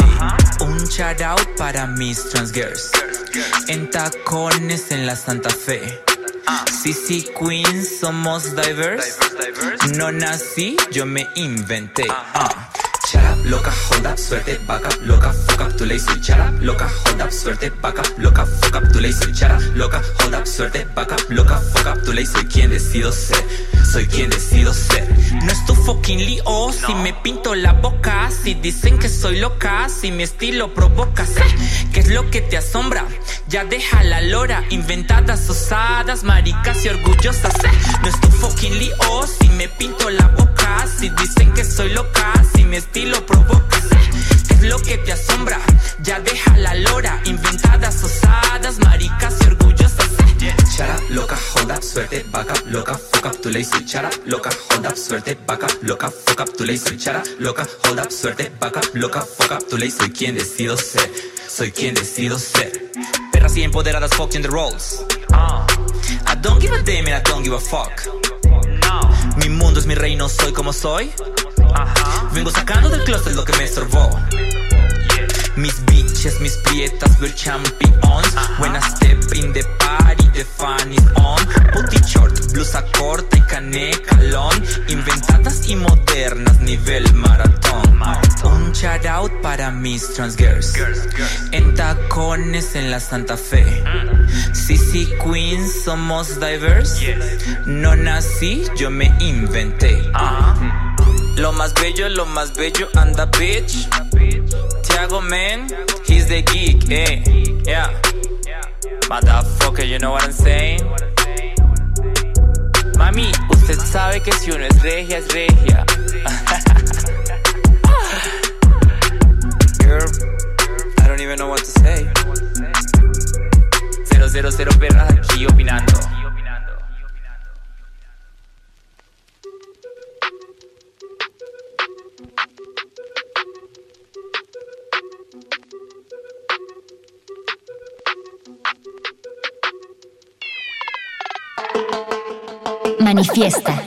Un shout out para mis trans girls. En tacones en la Santa Fe. CC Queens, somos diverse. No nací, yo me inventé. Ah. Loca, hold up, suerte, back up, loca, fuck up, ley soy shut up, loca, hold up, suerte, back up, loca, fuck up, ley soy shut up, loca, hold up, suerte, back loca, fuck up, tu ley soy quien decido ser, soy quien decido ser. No es tu fucking lío si me pinto la boca, si dicen que soy loca, si mi estilo provoca, sé ¿qué es lo que te asombra? Ya deja la lora, inventadas, osadas, maricas y orgullosas, No es tu fucking lío si me pinto la boca, si dicen que soy loca, mi estilo provoca, sé ¿qué es lo que te asombra? Ya deja la lora, inventadas, osadas, maricas y orgullosas, up, loca, up, suerte, up, loca, fuck up, ley soy shut up, loca, up, suerte, up, loca, fuck up, ley soy shut up, loca, up, suerte, up, loca, fuck up, tu ley soy quien decido ser, soy quien decido ser. Perras y empoderadas, fuck in the roles. I don't give a damn and I don't give a fuck. Mi mundo es mi reino, soy como soy. Vengo sacando del closet lo que me estorbó. Mis bitches, mis prietas, we're champions. When I step in the party, the fun is on. Putty short, blusa corta y canecalón. Inventadas y modernas, nivel maratón. Un shout out para mis trans girls. En tacones en la Santa Fe. CC Queens, somos diverse. No nací, yo me inventé. Lo más bello, lo más bello, anda bitch. Tiago man, he's the geek, eh. Yeah. Motherfucker, you know what I'm saying? Mami, usted sabe que si uno es regia, es regia. Girl, I don't even know what to say. Cero, cero, cero perras aquí opinando. Manifiesta.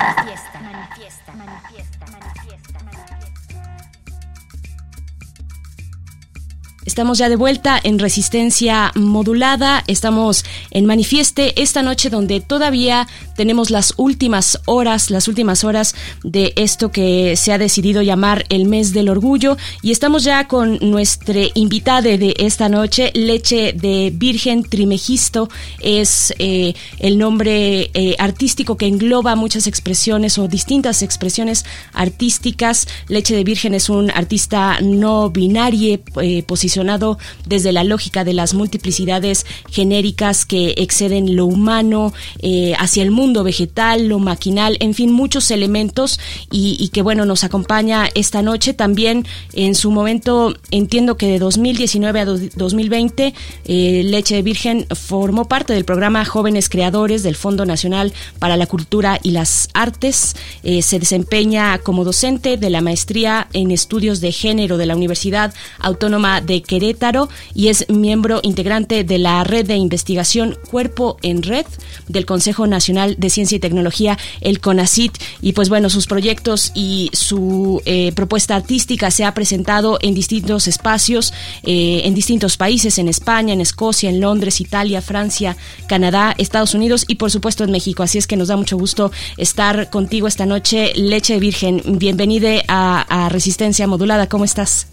Estamos ya de vuelta en resistencia modulada. Estamos en Manifieste esta noche donde todavía tenemos las últimas horas, las últimas horas de esto que se ha decidido llamar el mes del orgullo. Y estamos ya con nuestra invitada de esta noche, Leche de Virgen Trimegisto. Es eh, el nombre eh, artístico que engloba muchas expresiones o distintas expresiones artísticas. Leche de Virgen es un artista no binario, eh, posicionado desde la lógica de las multiplicidades genéricas que exceden lo humano hacia el mundo vegetal, lo maquinal, en fin, muchos elementos y, que bueno, nos acompaña esta noche. También en su momento, entiendo que de 2019 a 2020, eh, Leche de Virgen formó parte del programa Jóvenes Creadores del Fondo Nacional para la Cultura y las Artes. Eh, se desempeña como docente de la maestría en estudios de género de la Universidad Autónoma de Querétaro y es miembro integrante de la red de investigación Cuerpo en Red del Consejo Nacional de Ciencia y Tecnología, el CONACIT. Y pues bueno, sus proyectos y su eh, propuesta artística se ha presentado en distintos espacios, eh, en distintos países, en España, en Escocia, en Londres, Italia, Francia, Canadá, Estados Unidos y por supuesto en México. Así es que nos da mucho gusto estar contigo esta noche. Leche Virgen, bienvenida a, a Resistencia Modulada. ¿Cómo estás?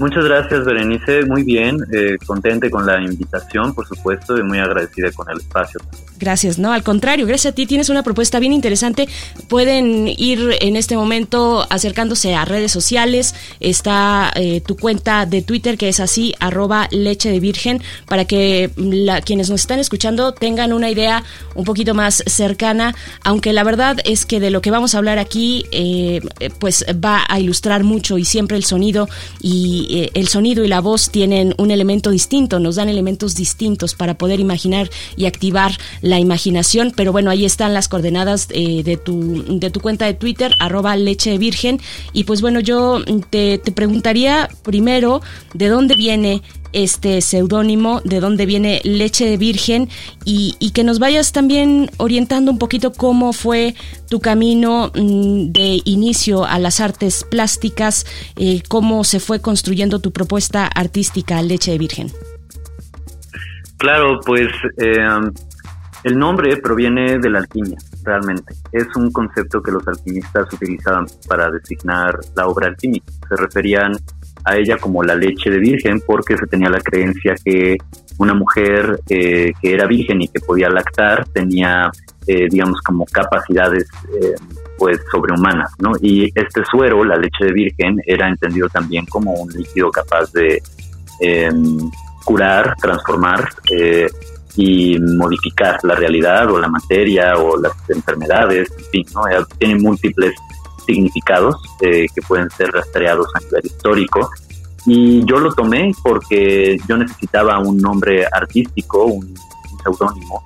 Muchas gracias, Berenice. Muy bien, eh, contente con la invitación, por supuesto, y muy agradecida con el espacio. Gracias, no, al contrario, gracias a ti tienes una propuesta bien interesante. Pueden ir en este momento acercándose a redes sociales. Está eh, tu cuenta de Twitter que es así, arroba leche de virgen, para que la, quienes nos están escuchando tengan una idea un poquito más cercana, aunque la verdad es que de lo que vamos a hablar aquí, eh, pues va a ilustrar mucho y siempre el sonido y, eh, el sonido y la voz tienen un elemento distinto, nos dan elementos distintos para poder imaginar y activar la imaginación. Pero bueno, ahí están las coordenadas eh, de, tu, de tu cuenta de Twitter, arroba leche virgen. Y pues bueno, yo te, te preguntaría primero de dónde viene este seudónimo, de dónde viene Leche de Virgen y, que nos vayas también orientando un poquito cómo fue tu camino mm, de inicio a las artes plásticas, eh, cómo se fue construyendo tu propuesta artística Leche de Virgen. Claro, pues eh, el nombre proviene de la alquimia, realmente. Es un concepto que los alquimistas utilizaban para designar la obra alquímica. Se referían ella como la leche de virgen porque se tenía la creencia que una mujer eh, que era virgen y que podía lactar tenía, eh, digamos, como capacidades eh, pues sobrehumanas, ¿no? Y este suero, la leche de virgen, era entendido también como un líquido capaz de em, curar, transformar y modificar la realidad o la materia o las enfermedades, en fin, ¿no? Tiene múltiples significados eh, que pueden ser rastreados a nivel histórico. Y yo lo tomé porque yo necesitaba un nombre artístico, un, seudónimo,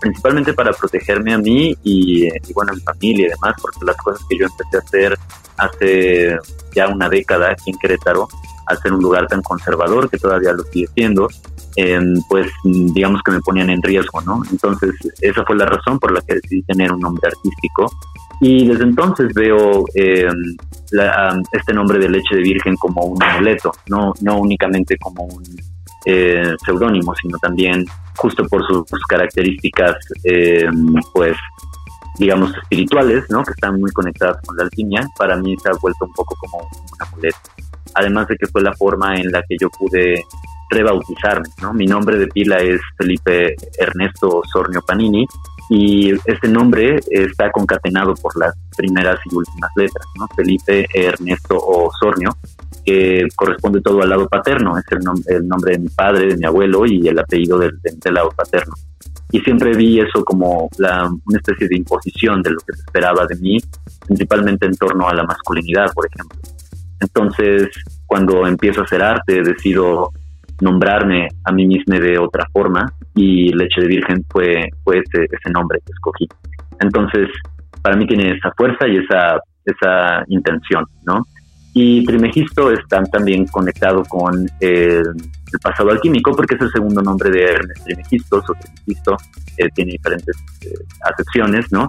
principalmente para protegerme a mí y, bueno, a mi familia y demás, porque las cosas que yo empecé a hacer hace ya una década aquí en Querétaro, al ser un lugar tan conservador que todavía lo sigue siendo, em, pues digamos que me ponían en riesgo, ¿no? Entonces esa fue la razón por la que decidí tener un nombre artístico y desde entonces veo eh, este nombre de leche de virgen como un amuleto, no, no únicamente como un eh, seudónimo, sino también justo por sus, características, eh, pues, digamos, espirituales, ¿no? que están muy conectadas con la alquimia, para mí se ha vuelto un poco como un amuleto. Además de que fue la forma en la que yo pude rebautizarme, ¿no? Mi nombre de pila es Felipe Ernesto Sornio Panini y este nombre está concatenado por las primeras y últimas letras, ¿no? Felipe Ernesto Osornio, que corresponde todo al lado paterno, es el, el nombre de mi padre, de mi abuelo y el apellido del, lado paterno. Y siempre vi eso como la, una especie de imposición de lo que se esperaba de mí, principalmente en torno a la masculinidad, por ejemplo. Entonces, cuando empiezo a hacer arte, decido nombrarme a mí mismo de otra forma y Leche de Virgen fue, fue ese, ese nombre que escogí. Entonces, para mí tiene esa fuerza y esa, esa intención, ¿no? Y Trimegisto está también conectado con el, pasado alquímico porque es el segundo nombre de Ernest Trimegisto, o Trimegisto, eh, tiene diferentes eh, acepciones, ¿no?